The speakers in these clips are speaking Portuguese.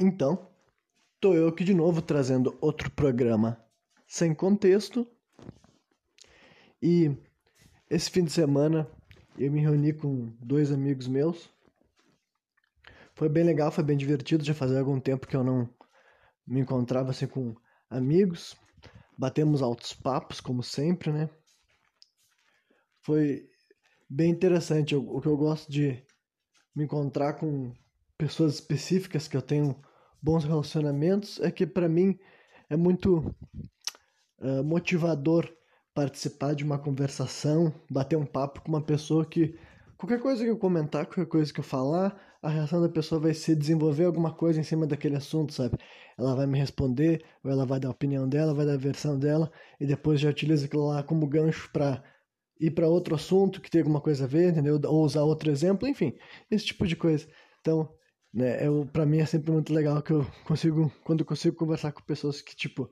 Então, tô eu aqui de novo trazendo outro programa sem contexto. E esse fim de semana eu me reuni com dois amigos meus. Foi bem legal, foi bem divertido. Já fazia algum tempo que eu não me encontrava assim com amigos. Batemos altos papos, como sempre, né? Foi bem interessante. o que eu gosto de me encontrar com pessoas específicas que eu tenho bons relacionamentos é que para mim é muito uh, motivador participar de uma conversação, bater um papo com uma pessoa que qualquer coisa que eu comentar, qualquer coisa que eu falar, a reação da pessoa vai ser desenvolver alguma coisa em cima daquele assunto, sabe? Ela vai me responder, ou ela vai dar a opinião dela, vai dar a versão dela, e depois já utiliza aquilo lá como gancho para ir para outro assunto que tem alguma coisa a ver, entendeu? Ou usar outro exemplo, enfim, esse tipo de coisa. Então, né, eu, pra mim é sempre muito legal que eu consigo, quando eu consigo conversar com pessoas que, tipo,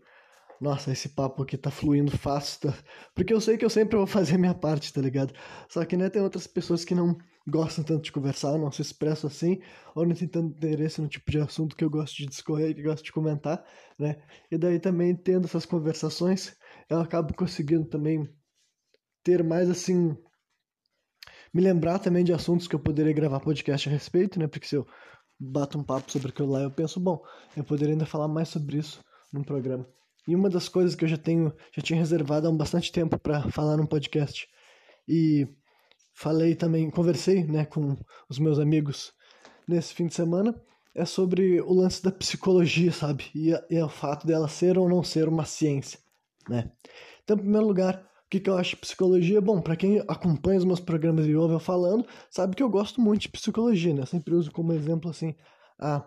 nossa, esse papo aqui tá fluindo fácil, tá? porque eu sei que eu sempre vou fazer minha parte, tá ligado? Só que, né, tem outras pessoas que não gostam tanto de conversar, não se expressam assim, ou não tem tanto interesse no tipo de assunto que eu gosto de discorrer, que eu gosto de comentar, né? E daí também, tendo essas conversações, eu acabo conseguindo também ter mais, assim, me lembrar também de assuntos que eu poderia gravar podcast a respeito, né? Porque se eu bato um papo sobre aquilo lá, eu penso, bom, eu poderia ainda falar mais sobre isso num programa. E uma das coisas que eu já tenho, já tinha reservado há um bastante tempo para falar num podcast. E falei também, conversei, né, com os meus amigos nesse fim de semana, é sobre o lance da psicologia, sabe? E, e o fato dela ser ou não ser uma ciência, né? Então, em primeiro lugar, que, que eu acho de psicologia? Bom, para quem acompanha os meus programas e ouve eu falando, sabe que eu gosto muito de psicologia, né? Eu sempre uso como exemplo assim, a,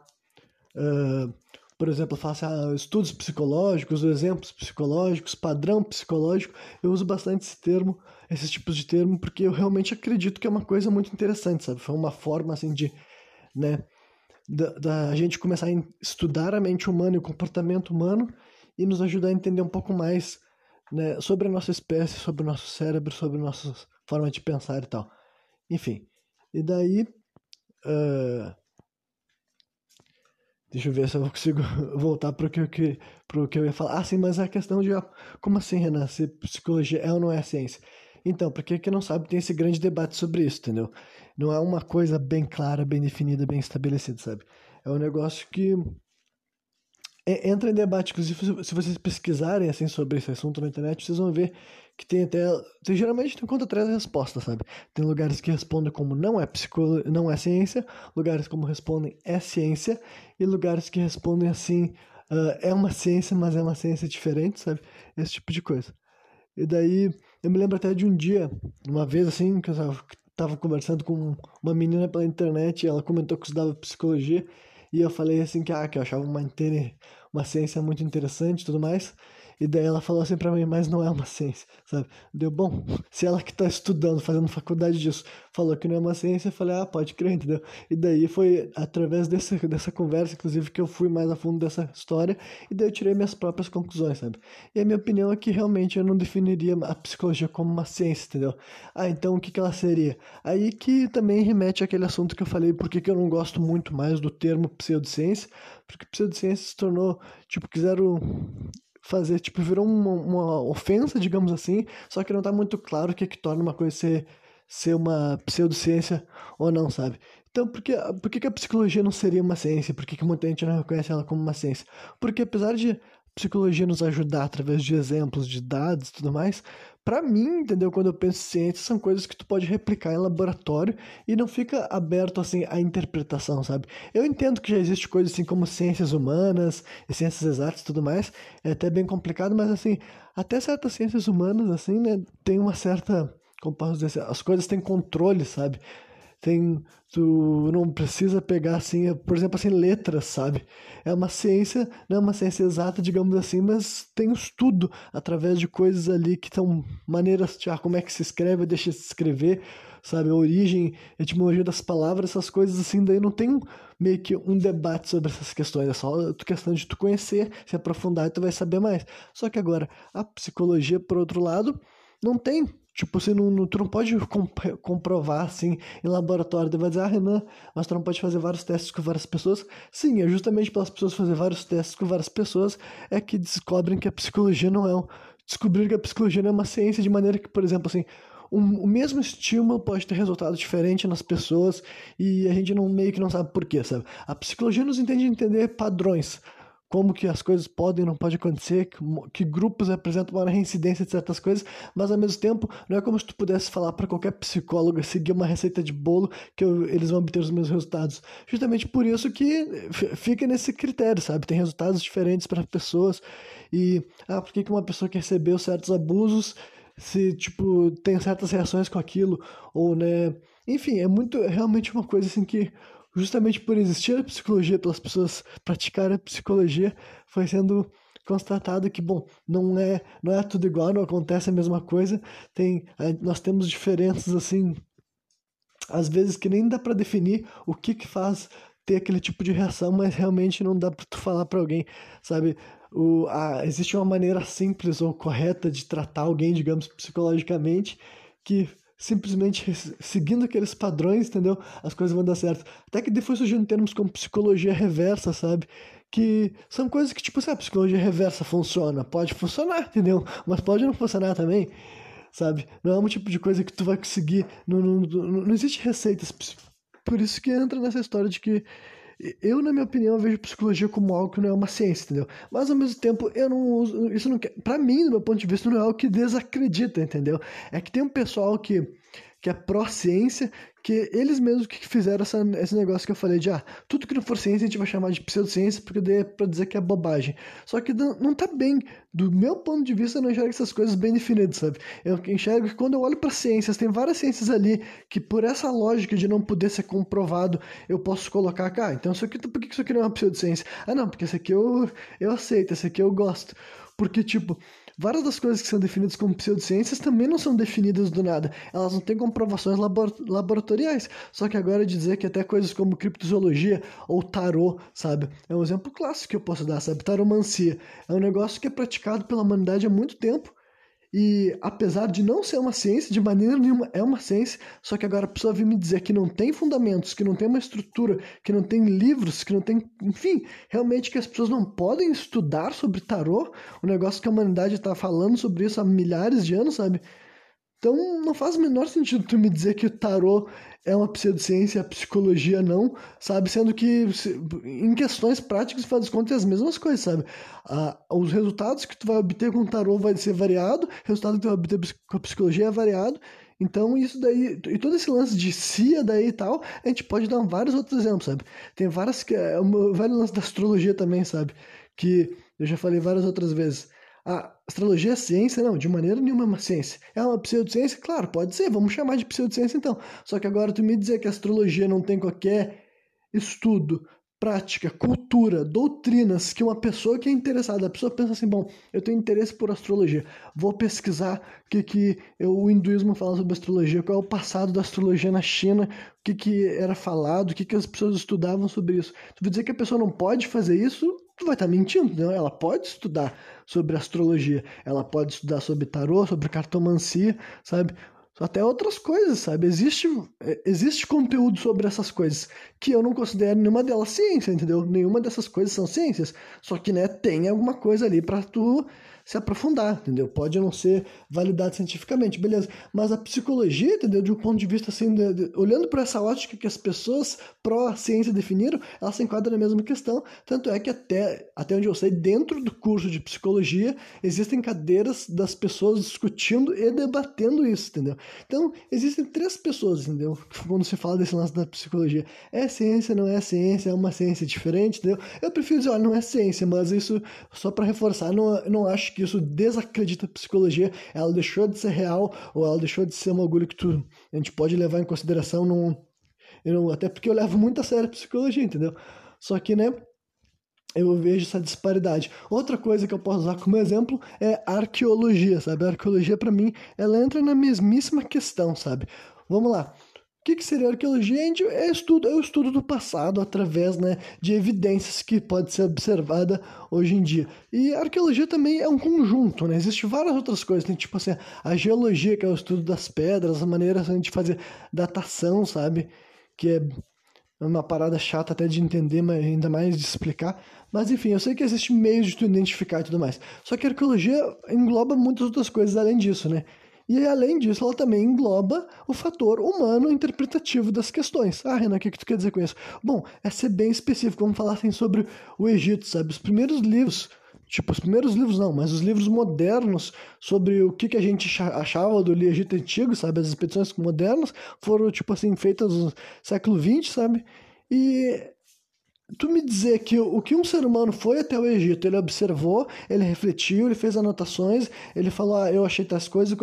uh, por exemplo, eu faço ah, estudos psicológicos, exemplos psicológicos, padrão psicológico. Eu uso bastante esse termo, esses tipos de termo, porque eu realmente acredito que é uma coisa muito interessante, sabe? Foi uma forma assim de, né, da, da gente começar a estudar a mente humana e o comportamento humano e nos ajudar a entender um pouco mais né, sobre a nossa espécie, sobre o nosso cérebro, sobre a nossa forma de pensar e tal. Enfim, e daí. Uh, deixa eu ver se eu consigo voltar para o que, que, que eu ia falar. Ah, sim, mas a questão de. Como assim, Renan? Se psicologia é ou não é ciência? Então, para quem não sabe, tem esse grande debate sobre isso, entendeu? Não é uma coisa bem clara, bem definida, bem estabelecida, sabe? É um negócio que entra em debate. Inclusive, se vocês pesquisarem assim sobre esse assunto na internet, vocês vão ver que tem até. Geralmente tem conta três respostas, sabe? Tem lugares que respondem como não é psicologia, não é ciência, lugares como respondem é ciência, e lugares que respondem assim uh, é uma ciência, mas é uma ciência diferente, sabe? Esse tipo de coisa. E daí, eu me lembro até de um dia, uma vez assim, que eu tava conversando com uma menina pela internet, ela comentou que estudava psicologia, e eu falei assim que, ah, que eu achava uma, uma ciência muito interessante e tudo mais. E daí ela falou assim pra mim, mas não é uma ciência, sabe? Deu bom. Se ela que tá estudando, fazendo faculdade disso, falou que não é uma ciência, eu falei, ah, pode crer, entendeu? E daí foi através desse, dessa conversa, inclusive, que eu fui mais a fundo dessa história, e daí eu tirei minhas próprias conclusões, sabe? E a minha opinião é que realmente eu não definiria a psicologia como uma ciência, entendeu? Ah, então o que, que ela seria? Aí que também remete àquele assunto que eu falei, porque que eu não gosto muito mais do termo pseudociência, porque pseudociência se tornou, tipo, quiseram fazer, tipo, virou uma, uma ofensa, digamos assim, só que não tá muito claro o que, que torna uma coisa ser, ser uma pseudociência ou não, sabe? Então, por que, por que, que a psicologia não seria uma ciência? Por que, que muita gente não reconhece ela como uma ciência? Porque apesar de psicologia nos ajudar através de exemplos, de dados e tudo mais, para mim, entendeu? Quando eu penso em ciência, são coisas que tu pode replicar em laboratório e não fica aberto assim à interpretação, sabe? Eu entendo que já existe coisas assim como ciências humanas, ciências exatas e tudo mais, é até bem complicado, mas assim, até certas ciências humanas assim, né, tem uma certa, como posso dizer, as coisas têm controle, sabe? Tem tu não precisa pegar assim, por exemplo, assim letras, sabe? É uma ciência, não é uma ciência exata, digamos assim, mas tem estudo através de coisas ali que são maneiras de ah, como é que se escreve, deixa se escrever, sabe? A origem, a etimologia das palavras, essas coisas assim, daí não tem meio que um debate sobre essas questões, é só questão de tu conhecer, se aprofundar e tu vai saber mais. Só que agora, a psicologia, por outro lado, não tem Tipo, você não, tu não pode comp comprovar assim em laboratório. Você vai dizer, ah, Renan, mas tu não pode fazer vários testes com várias pessoas. Sim, é justamente pelas pessoas fazer vários testes com várias pessoas é que descobrem que a psicologia não é um. Que a psicologia não é uma ciência de maneira que, por exemplo, assim, um, o mesmo estímulo pode ter resultado diferente nas pessoas e a gente não meio que não sabe por quê, sabe? A psicologia nos entende entender padrões como que as coisas podem não podem acontecer, que, grupos apresentam uma reincidência de certas coisas, mas ao mesmo tempo não é como se tu pudesse falar para qualquer psicólogo seguir uma receita de bolo que eu, eles vão obter os mesmos resultados. Justamente por isso que fica nesse critério, sabe? Tem resultados diferentes para pessoas e ah, por que, que uma pessoa que recebeu certos abusos se tipo tem certas reações com aquilo ou né, enfim, é muito é realmente uma coisa assim que justamente por existir a psicologia, pelas pessoas praticarem a psicologia, foi sendo constatado que, bom, não é, não é tudo igual, não acontece a mesma coisa, tem, nós temos diferenças, assim, às vezes que nem dá para definir o que que faz ter aquele tipo de reação, mas realmente não dá para tu falar para alguém, sabe? O, a, existe uma maneira simples ou correta de tratar alguém, digamos, psicologicamente, que simplesmente seguindo aqueles padrões, entendeu? As coisas vão dar certo. Até que depois surgiram termos como psicologia reversa, sabe? Que são coisas que, tipo, a psicologia reversa funciona, pode funcionar, entendeu? Mas pode não funcionar também, sabe? Não é um tipo de coisa que tu vai conseguir. Não, não, não, não existe receitas. Por isso que entra nessa história de que eu, na minha opinião, vejo psicologia como algo que não é uma ciência, entendeu? Mas ao mesmo tempo, eu não uso. Isso não. Pra mim, do meu ponto de vista, não é algo que desacredita, entendeu? É que tem um pessoal que que é pró-ciência, que eles mesmos que fizeram essa, esse negócio que eu falei de, ah, tudo que não for ciência a gente vai chamar de pseudociência porque daí é pra dizer que é bobagem. Só que não tá bem, do meu ponto de vista, eu não enxergo essas coisas bem definidas, sabe? Eu enxergo que quando eu olho para ciências, tem várias ciências ali que por essa lógica de não poder ser comprovado, eu posso colocar, ah, então isso aqui, por que isso aqui não é uma pseudociência? Ah, não, porque isso aqui eu, eu aceito, isso aqui eu gosto. Porque, tipo, Várias das coisas que são definidas como pseudociências também não são definidas do nada. Elas não têm comprovações labor laboratoriais. Só que agora dizer que até coisas como criptozoologia ou tarô, sabe? É um exemplo clássico que eu posso dar, sabe? Taromancia. É um negócio que é praticado pela humanidade há muito tempo e apesar de não ser uma ciência, de maneira nenhuma é uma ciência, só que agora a pessoa vir me dizer que não tem fundamentos, que não tem uma estrutura, que não tem livros, que não tem. Enfim, realmente que as pessoas não podem estudar sobre tarô, o negócio que a humanidade está falando sobre isso há milhares de anos, sabe? Então não faz o menor sentido tu me dizer que o tarô é uma pseudociência, a psicologia não, sabe? Sendo que em questões práticas, faz as contas, é as mesmas coisas, sabe? Ah, os resultados que tu vai obter com o tarô vai ser variado, o resultado que tu vai obter com a psicologia é variado. Então, isso daí, e todo esse lance de CIA daí e tal, a gente pode dar vários outros exemplos, sabe? Tem várias, é, vários lances da astrologia também, sabe? Que eu já falei várias outras vezes a astrologia é ciência? Não, de maneira nenhuma é uma ciência. É uma pseudociência? Claro, pode ser, vamos chamar de pseudociência então. Só que agora tu me dizer que a astrologia não tem qualquer estudo, prática, cultura, doutrinas que uma pessoa que é interessada, a pessoa pensa assim, bom, eu tenho interesse por astrologia, vou pesquisar o que, que o hinduísmo fala sobre astrologia, qual é o passado da astrologia na China, o que, que era falado, o que, que as pessoas estudavam sobre isso. Tu vai dizer que a pessoa não pode fazer isso? Tu vai estar tá mentindo, não? Ela pode estudar sobre astrologia, ela pode estudar sobre tarô, sobre cartomancia, sabe? Até outras coisas, sabe? Existe, é, existe conteúdo sobre essas coisas que eu não considero nenhuma delas ciência, entendeu? Nenhuma dessas coisas são ciências. Só que, né, tem alguma coisa ali para tu se aprofundar, entendeu? Pode não ser validado cientificamente, beleza. Mas a psicologia, entendeu? De um ponto de vista assim, de, de, olhando para essa ótica que as pessoas pró-ciência definiram, ela se enquadra na mesma questão. Tanto é que até, até onde eu sei, dentro do curso de psicologia, existem cadeiras das pessoas discutindo e debatendo isso, entendeu? Então, existem três pessoas, entendeu? Quando se fala desse lance da psicologia. É ciência, não é ciência, é uma ciência diferente, entendeu? Eu prefiro dizer, olha, não é ciência, mas isso, só para reforçar, não, não acho que que isso desacredita a psicologia, ela deixou de ser real ou ela deixou de ser um orgulho que tu, a gente pode levar em consideração num, até porque eu levo muito a sério a psicologia, entendeu? Só que, né, eu vejo essa disparidade. Outra coisa que eu posso usar como exemplo é arqueologia, sabe? A arqueologia, para mim, ela entra na mesmíssima questão, sabe? Vamos lá. O que, que seria arqueologia? É, estudo, é o estudo do passado através né, de evidências que pode ser observada hoje em dia. E arqueologia também é um conjunto, né? Existem várias outras coisas. Tem tipo assim, a geologia, que é o estudo das pedras, a maneira de fazer datação, sabe? Que é uma parada chata até de entender, mas ainda mais de explicar. Mas enfim, eu sei que existe meios de tu identificar e tudo mais. Só que a arqueologia engloba muitas outras coisas além disso, né? E além disso, ela também engloba o fator humano interpretativo das questões. Ah, Renan, o que, tu quer dizer com isso? Bom, é ser bem específico. Vamos falar assim sobre o Egito, sabe? Os primeiros livros, tipo, os primeiros livros não, mas os livros modernos sobre o que, que a gente achava do Egito antigo, sabe? As expedições modernas foram, tipo assim, feitas no século XX, sabe? E tu me dizer que o que um ser humano foi até o Egito, ele observou, ele refletiu, ele fez anotações, ele falou, ah, eu achei tais coisas,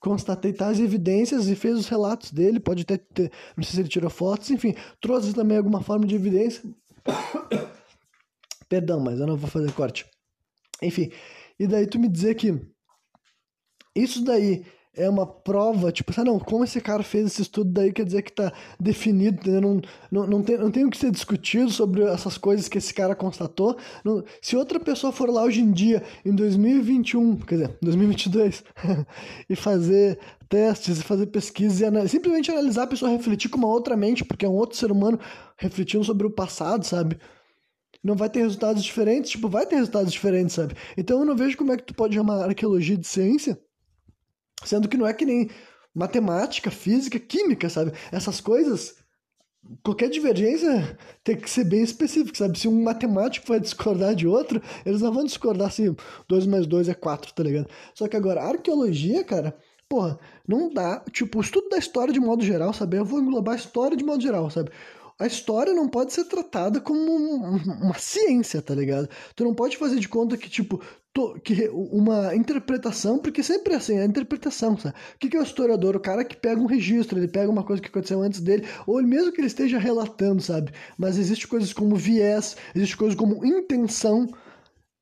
constatei tais evidências e fez os relatos dele, pode até ter, não sei se ele tirou fotos, enfim, trouxe também alguma forma de evidência. Perdão, mas eu não vou fazer corte. Enfim, e daí tu me dizer que isso daí é uma prova, tipo, ah, não, como esse cara fez esse estudo daí quer dizer que tá definido, entendeu? Não, não, não, tem, não tem o que ser discutido sobre essas coisas que esse cara constatou. Não, se outra pessoa for lá hoje em dia, em 2021, quer dizer, 2022, e fazer testes, e fazer pesquisas, e anal simplesmente analisar a pessoa refletir com uma outra mente, porque é um outro ser humano refletindo sobre o passado, sabe? não vai ter resultados diferentes, tipo, vai ter resultados diferentes, sabe? Então eu não vejo como é que tu pode chamar arqueologia de ciência Sendo que não é que nem matemática, física, química, sabe? Essas coisas, qualquer divergência tem que ser bem específica, sabe? Se um matemático vai discordar de outro, eles não vão discordar se 2 mais 2 é 4, tá ligado? Só que agora, arqueologia, cara, porra, não dá. Tipo, o estudo da história de modo geral, sabe? Eu vou englobar a história de modo geral, sabe? A história não pode ser tratada como uma ciência, tá ligado? Tu não pode fazer de conta que, tipo, que uma interpretação, porque sempre é assim, é a interpretação, sabe? O que, que é o historiador? O cara que pega um registro, ele pega uma coisa que aconteceu antes dele, ou mesmo que ele esteja relatando, sabe? Mas existe coisas como viés, existe coisas como intenção,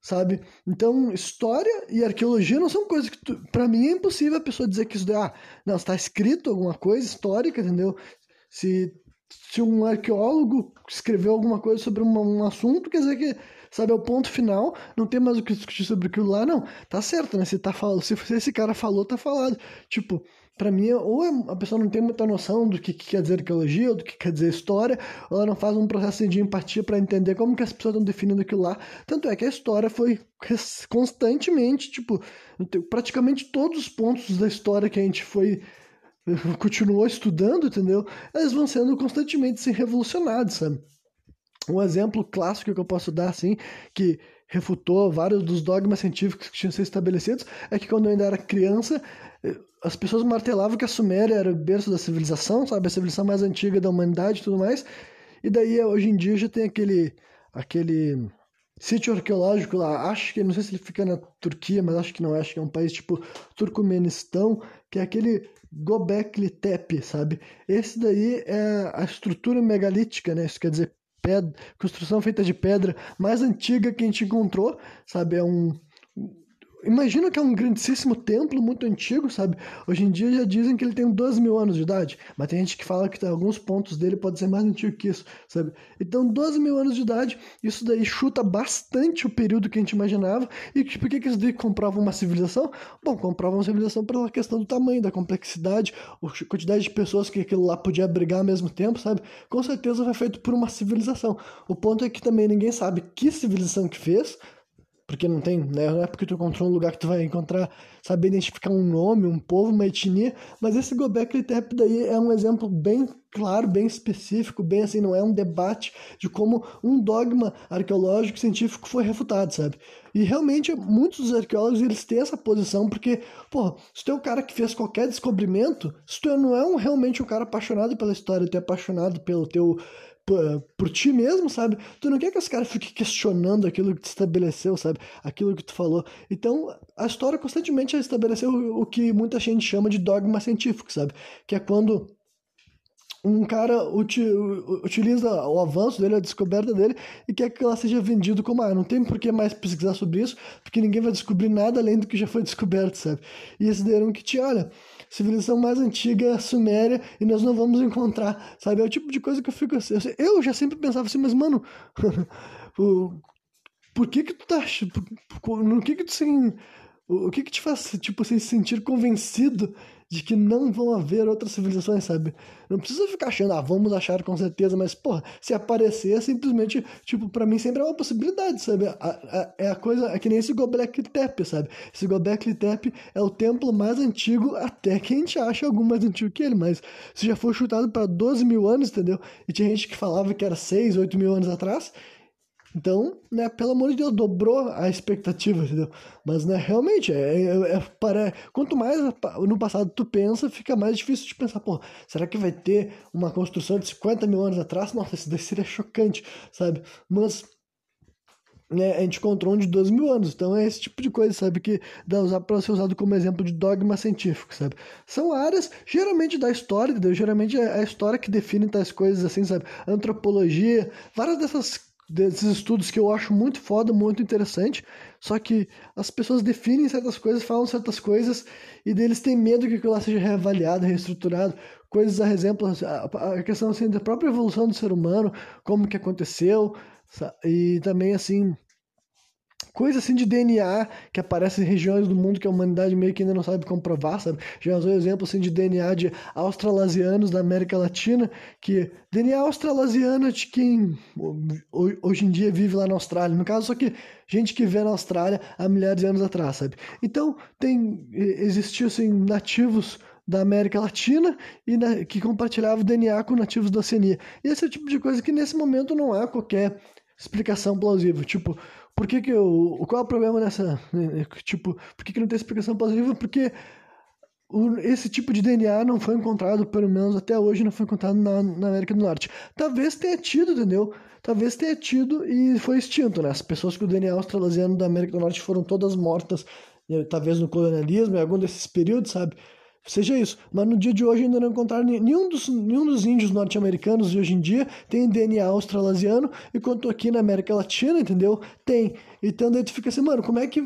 sabe? Então, história e arqueologia não são coisas que, para mim, é impossível a pessoa dizer que isso, ah, não, está escrito alguma coisa histórica, entendeu? Se se um arqueólogo escreveu alguma coisa sobre um, um, assunto, quer dizer que, sabe, é o ponto final, não tem mais o que discutir sobre aquilo lá, não. Tá certo, né? Se, tá falando, se esse cara falou, tá falado. Tipo, para mim, ou é, a pessoa não tem muita noção do que, que, quer dizer arqueologia, ou do que quer dizer história, ou ela não faz um processo de empatia para entender como que as pessoas estão definindo aquilo lá. Tanto é que a história foi constantemente, tipo, praticamente todos os pontos da história que a gente foi continuou estudando, entendeu? Eles vão sendo constantemente assim, revolucionados, sabe? Um exemplo clássico que eu posso dar, assim, que refutou vários dos dogmas científicos que tinham sido estabelecidos, é que quando eu ainda era criança, eh, as pessoas martelavam que a Suméria era o berço da civilização, sabe? A civilização mais antiga da humanidade e tudo mais. E daí, hoje em dia, já tem aquele, aquele sítio arqueológico lá, acho que, não sei se ele fica na Turquia, mas acho que não, acho que é um país tipo Turcomenistão, que é aquele Gobekli Tepe, sabe? Esse daí é a estrutura megalítica, né? Isso quer dizer pedra, construção feita de pedra mais antiga que a gente encontrou, sabe? É um Imagina que é um grandíssimo templo muito antigo, sabe? Hoje em dia já dizem que ele tem 12 mil anos de idade, mas tem gente que fala que alguns pontos dele podem ser mais antigo que isso, sabe? Então, 12 mil anos de idade, isso daí chuta bastante o período que a gente imaginava. E por que, que isso daí comprova uma civilização? Bom, comprova uma civilização pela questão do tamanho, da complexidade, a quantidade de pessoas que aquilo lá podia abrigar ao mesmo tempo, sabe? Com certeza foi feito por uma civilização. O ponto é que também ninguém sabe que civilização que fez, porque não tem, né? Não é porque tu encontrou um lugar que tu vai encontrar, saber identificar um nome, um povo, uma etnia, mas esse Gobekli Tepe daí é um exemplo bem claro, bem específico, bem assim, não é um debate de como um dogma arqueológico científico foi refutado, sabe? E realmente muitos dos arqueólogos eles têm essa posição porque, pô, se tu é o cara que fez qualquer descobrimento, se tu não é um, realmente um cara apaixonado pela história, tu é apaixonado pelo teu por, ti mesmo, sabe? Tu não quer que os caras fiquem questionando aquilo que tu estabeleceu, sabe? Aquilo que tu falou. Então, a história constantemente estabeleceu o que muita gente chama de dogma científico, sabe? Que é quando um cara uti, utiliza o avanço dele, a descoberta dele, e quer que ela seja vendido como, ah, não tem por que mais pesquisar sobre isso, porque ninguém vai descobrir nada além do que já foi descoberto, sabe? E esse daí era um que tinha, olha, civilização mais antiga é Suméria e nós não vamos encontrar, sabe? É o tipo de coisa que eu fico assim. Eu já sempre pensava assim, mas mano, o, por que que tu tá. No que que tu assim. O que que te faz, tipo, assim, se sentir convencido de que não vão haver outras civilizações, sabe? Não precisa ficar achando, ah, vamos achar com certeza, mas, porra, se aparecer, é simplesmente, tipo, para mim sempre é uma possibilidade, sabe? A, a, é a coisa, é que nem esse Gobekli Tepe, sabe? Esse Gobekli Tepe é o templo mais antigo, até que a gente acha algum mais antigo que ele, mas se já foi chutado para 12 mil anos, entendeu? E tinha gente que falava que era 6, 8 mil anos atrás, então, né, pelo amor de Deus, dobrou a expectativa, entendeu? Mas, né, realmente, é, é, é para, quanto mais no passado tu pensa, fica mais difícil de pensar, pô, será que vai ter uma construção de 50 mil anos atrás? Nossa, isso daí seria chocante, sabe? Mas, né, a gente encontrou um de 12 mil anos, então é esse tipo de coisa, sabe, que dá para ser usado como exemplo de dogma científico, sabe? São áreas, geralmente da história, entendeu? Geralmente é a história que define tais coisas assim, sabe? Antropologia, várias dessas desses estudos que eu acho muito foda, muito interessante, só que as pessoas definem certas coisas, falam certas coisas, e deles têm medo que aquilo lá seja reavaliado, reestruturado, coisas, a exemplo, a questão assim, da própria evolução do ser humano, como que aconteceu, e também assim coisa assim de DNA que aparece em regiões do mundo que a humanidade meio que ainda não sabe comprovar, sabe? Já usou exemplo assim de DNA de australasianos da América Latina, que DNA australasiana de quem hoje em dia vive lá na Austrália, no caso só que gente que vê na Austrália há milhares de anos atrás, sabe? Então, tem existiu assim nativos da América Latina e na, que compartilhavam DNA com nativos da Oceania. E esse é o tipo de coisa que nesse momento não há qualquer explicação plausível. Tipo, por que que eu, qual é o problema nessa, tipo, por que que não tem explicação positiva? Porque esse tipo de DNA não foi encontrado, pelo menos até hoje, não foi encontrado na, na, América do Norte. Talvez tenha tido, entendeu? Talvez tenha tido e foi extinto, né? As pessoas com o DNA australasiano da América do Norte foram todas mortas, né? talvez no colonialismo, em algum desses períodos, sabe? Seja isso. Mas no dia de hoje ainda não encontraram nenhum dos, nenhum dos índios norte-americanos de hoje em dia tem DNA australasiano, enquanto aqui na América Latina, entendeu? Tem. Então daí tu fica assim, mano, como é que,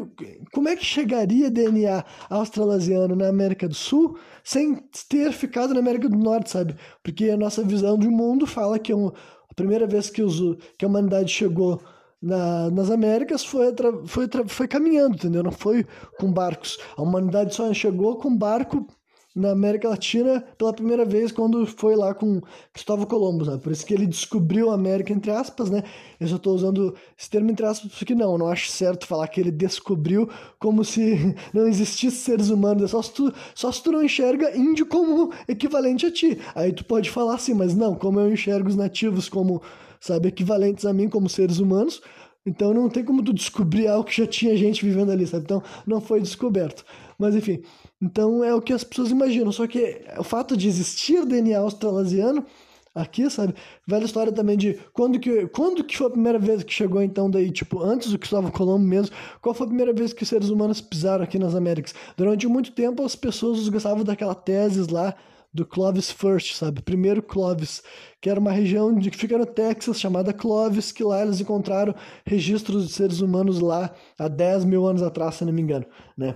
como é que chegaria DNA australasiano na América do Sul sem ter ficado na América do Norte, sabe? Porque a nossa visão de mundo fala que é um, a primeira vez que, os, que a humanidade chegou na, nas Américas foi, foi, foi caminhando, entendeu? Não foi com barcos. A humanidade só chegou com barco na América Latina pela primeira vez quando foi lá com Cristóvão Colombo, sabe? Por isso que ele descobriu a América, entre aspas, né? Eu só estou usando esse termo entre aspas porque não, não acho certo falar que ele descobriu como se não existisse seres humanos, é só se tu, só se tu não enxerga índio como equivalente a ti. Aí tu pode falar assim, mas não, como eu enxergo os nativos como, sabe, equivalentes a mim como seres humanos, então não tem como tu descobrir algo que já tinha gente vivendo ali, sabe? Então não foi descoberto. Mas enfim, então é o que as pessoas imaginam. Só que o fato de existir DNA australasiano aqui, sabe? Velha história também de quando que, quando que foi a primeira vez que chegou então daí, tipo, antes do Cristóvão Colombo mesmo, qual foi a primeira vez que os seres humanos pisaram aqui nas Américas? Durante muito tempo as pessoas gostavam daquela tese lá do Clovis First, sabe? Primeiro Clovis, que era uma região de, que fica no Texas chamada Clovis, que lá eles encontraram registros de seres humanos lá há 10 mil anos atrás, se não me engano, né?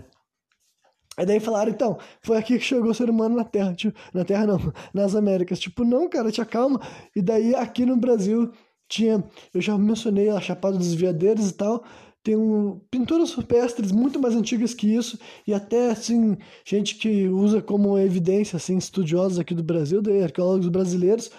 Aí daí falaram, então, foi aqui que chegou o ser humano na Terra, tipo, na Terra não, nas Américas. Tipo, não, cara, te acalma. E daí aqui no Brasil tinha, eu já mencionei a Chapada dos Veadeiros e tal, tem um, pinturas rupestres muito mais antigas que isso, e até, assim, gente que usa como evidência, assim, estudiosos aqui do Brasil, de arqueólogos brasileiros,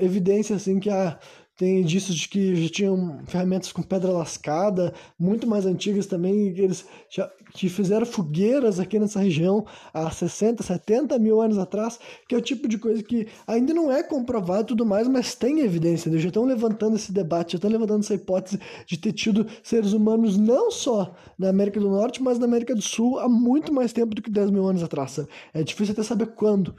evidência, assim, que a tem indícios de que já tinham ferramentas com pedra lascada, muito mais antigas também, que eles já, que fizeram fogueiras aqui nessa região há 60, 70 mil anos atrás, que é o tipo de coisa que ainda não é comprovado e tudo mais, mas tem evidência. Eles já estão levantando esse debate, já estão levantando essa hipótese de ter tido seres humanos não só na América do Norte, mas na América do Sul há muito mais tempo do que 10 mil anos atrás. É difícil até saber quando.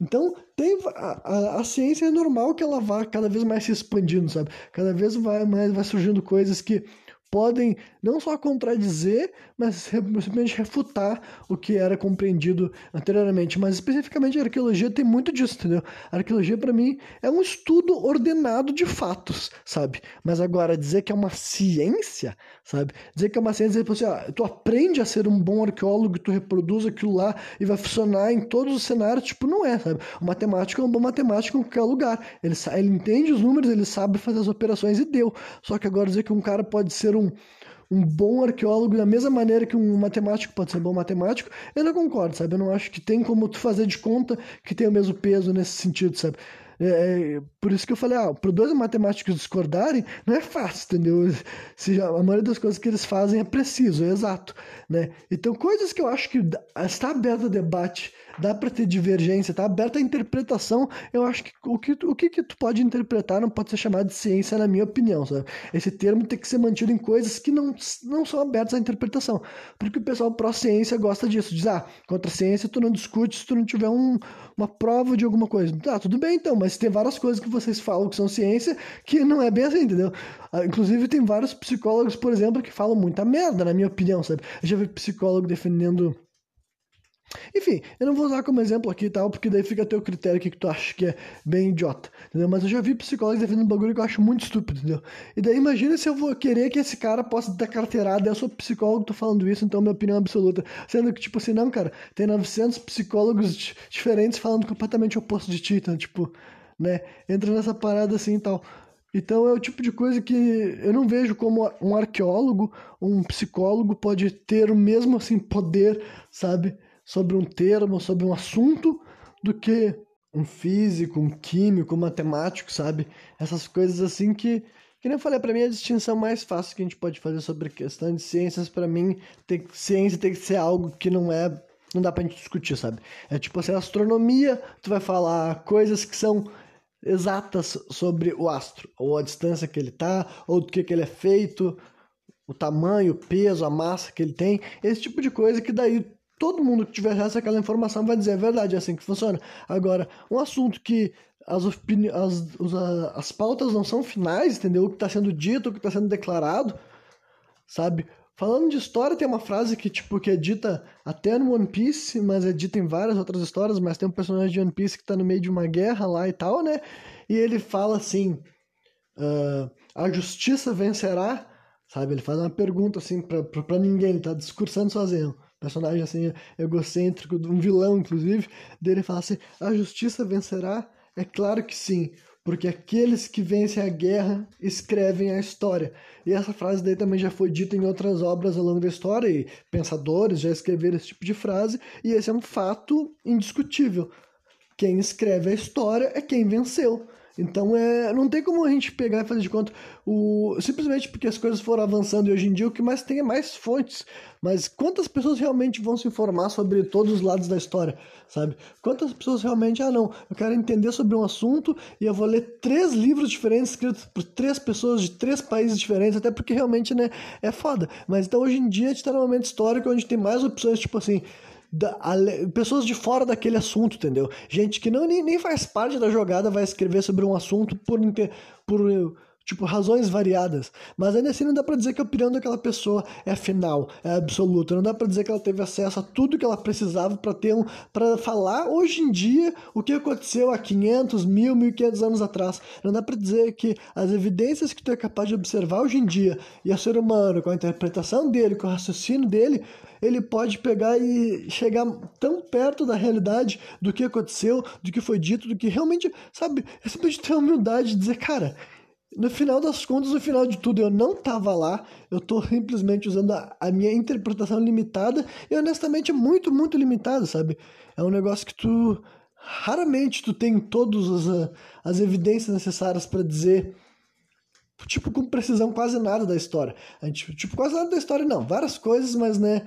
Então, tem a, a, a, ciência é normal que ela vá cada vez mais se expandindo, sabe? Cada vez vai mais vai surgindo coisas que podem não só contradizer, mas simplesmente refutar o que era compreendido anteriormente. Mas especificamente a arqueologia tem muito disso, entendeu? A arqueologia, para mim, é um estudo ordenado de fatos, sabe? Mas agora, dizer que é uma ciência, sabe? Dizer que é uma ciência, dizer, assim, ah, tu aprende a ser um bom arqueólogo, tu reproduz aquilo lá e vai funcionar em todos os cenários, tipo, não é, sabe? O matemático é um bom matemático em qualquer lugar. Ele, ele entende os números, ele sabe fazer as operações e deu. Só que agora dizer que um cara pode ser um, um bom arqueólogo da mesma maneira que um matemático pode ser bom matemático, eu não concordo, sabe? Eu não acho que tem como tu fazer de conta que tem o mesmo peso nesse sentido, sabe? É, é, por isso que eu falei, ah, para dois matemáticos discordarem, não é fácil, entendeu? Se já, a maioria das coisas que eles fazem é preciso, é exato, né? Então, coisas que eu acho que está aberto a debate, dá para ter divergência, está aberta a interpretação, eu acho que o, que o que, que tu pode interpretar não pode ser chamado de ciência, na minha opinião, sabe? Esse termo tem que ser mantido em coisas que não, não são abertas à interpretação, porque o pessoal pró-ciência gosta disso, diz, ah, contra a ciência tu não discute se tu não tiver um, uma prova de alguma coisa. Tá, tudo bem então, mas tem várias coisas que vocês falam que são ciência que não é bem assim, entendeu? Ah, inclusive tem vários psicólogos, por exemplo, que falam muita merda, na minha opinião, sabe? Eu já vi psicólogo defendendo enfim, eu não vou usar como exemplo aqui e tal, porque daí fica a teu critério que tu acha que é bem idiota, entendeu? Mas eu já vi psicólogos defendendo um bagulho que eu acho muito estúpido, entendeu? E daí imagina se eu vou querer que esse cara possa dar carteirada, eu sou psicólogo, tô falando isso, então minha opinião é absoluta. Sendo que, tipo assim, não, cara, tem 900 psicólogos diferentes falando completamente oposto de ti, então, tipo, né? Entra nessa parada assim e tal. Então é o tipo de coisa que eu não vejo como um arqueólogo, um psicólogo pode ter o mesmo assim poder, sabe? Sobre um termo, sobre um assunto, do que um físico, um químico, um matemático, sabe? Essas coisas assim que, que nem eu falei, para mim a distinção mais fácil que a gente pode fazer sobre questão de ciências, para mim, tem, ciência tem que ser algo que não é, não dá pra gente discutir, sabe? É tipo assim, astronomia, tu vai falar coisas que são exatas sobre o astro, ou a distância que ele tá, ou do que, que ele é feito, o tamanho, o peso, a massa que ele tem, esse tipo de coisa que daí todo mundo que tiver acesso àquela informação vai dizer, é verdade, é assim que funciona. Agora, um assunto que as, as, as pautas não são finais, entendeu? O que está sendo dito, o que está sendo declarado, sabe? Falando de história, tem uma frase que, tipo, que é dita até no One Piece, mas é dita em várias outras histórias, mas tem um personagem de One Piece que está no meio de uma guerra lá e tal, né? E ele fala assim, uh, a justiça vencerá, sabe? Ele faz uma pergunta, assim, para ninguém, ele tá discursando sozinho personagem assim egocêntrico, um vilão inclusive, dele fala assim: "A justiça vencerá?" É claro que sim, porque aqueles que vencem a guerra escrevem a história. E essa frase daí também já foi dita em outras obras ao longo da história e pensadores já escreveram esse tipo de frase, e esse é um fato indiscutível. Quem escreve a história é quem venceu. Então é, não tem como a gente pegar e fazer de conta o simplesmente porque as coisas foram avançando e hoje em dia o que mais tem é mais fontes. Mas quantas pessoas realmente vão se informar sobre todos os lados da história, sabe? Quantas pessoas realmente, ah não, eu quero entender sobre um assunto e eu vou ler três livros diferentes escritos por três pessoas de três países diferentes, até porque realmente, né, é foda. Mas então hoje em dia a gente tá num momento histórico onde tem mais opções, tipo assim, da, pessoas de fora daquele assunto, entendeu? Gente que não nem, nem faz parte da jogada vai escrever sobre um assunto por, por tipo, razões variadas. Mas ainda assim não dá pra dizer que a opinião daquela pessoa é final, é absoluta. Não dá pra dizer que ela teve acesso a tudo que ela precisava para ter um, para falar hoje em dia o que aconteceu há 500, 1000, 1500 anos atrás. Não dá pra dizer que as evidências que tu é capaz de observar hoje em dia e o ser humano com a interpretação dele, com o raciocínio dele, ele pode pegar e chegar tão perto da realidade do que aconteceu, do que foi dito, do que realmente, sabe, é simplesmente ter a humildade de dizer, cara, no final das contas, no final de tudo, eu não tava lá, eu tô simplesmente usando a, a minha interpretação limitada e honestamente muito, muito limitada, sabe? É um negócio que tu raramente tu tem todas as, as evidências necessárias para dizer tipo com precisão quase nada da história. A gente, tipo quase nada da história não, várias coisas, mas né,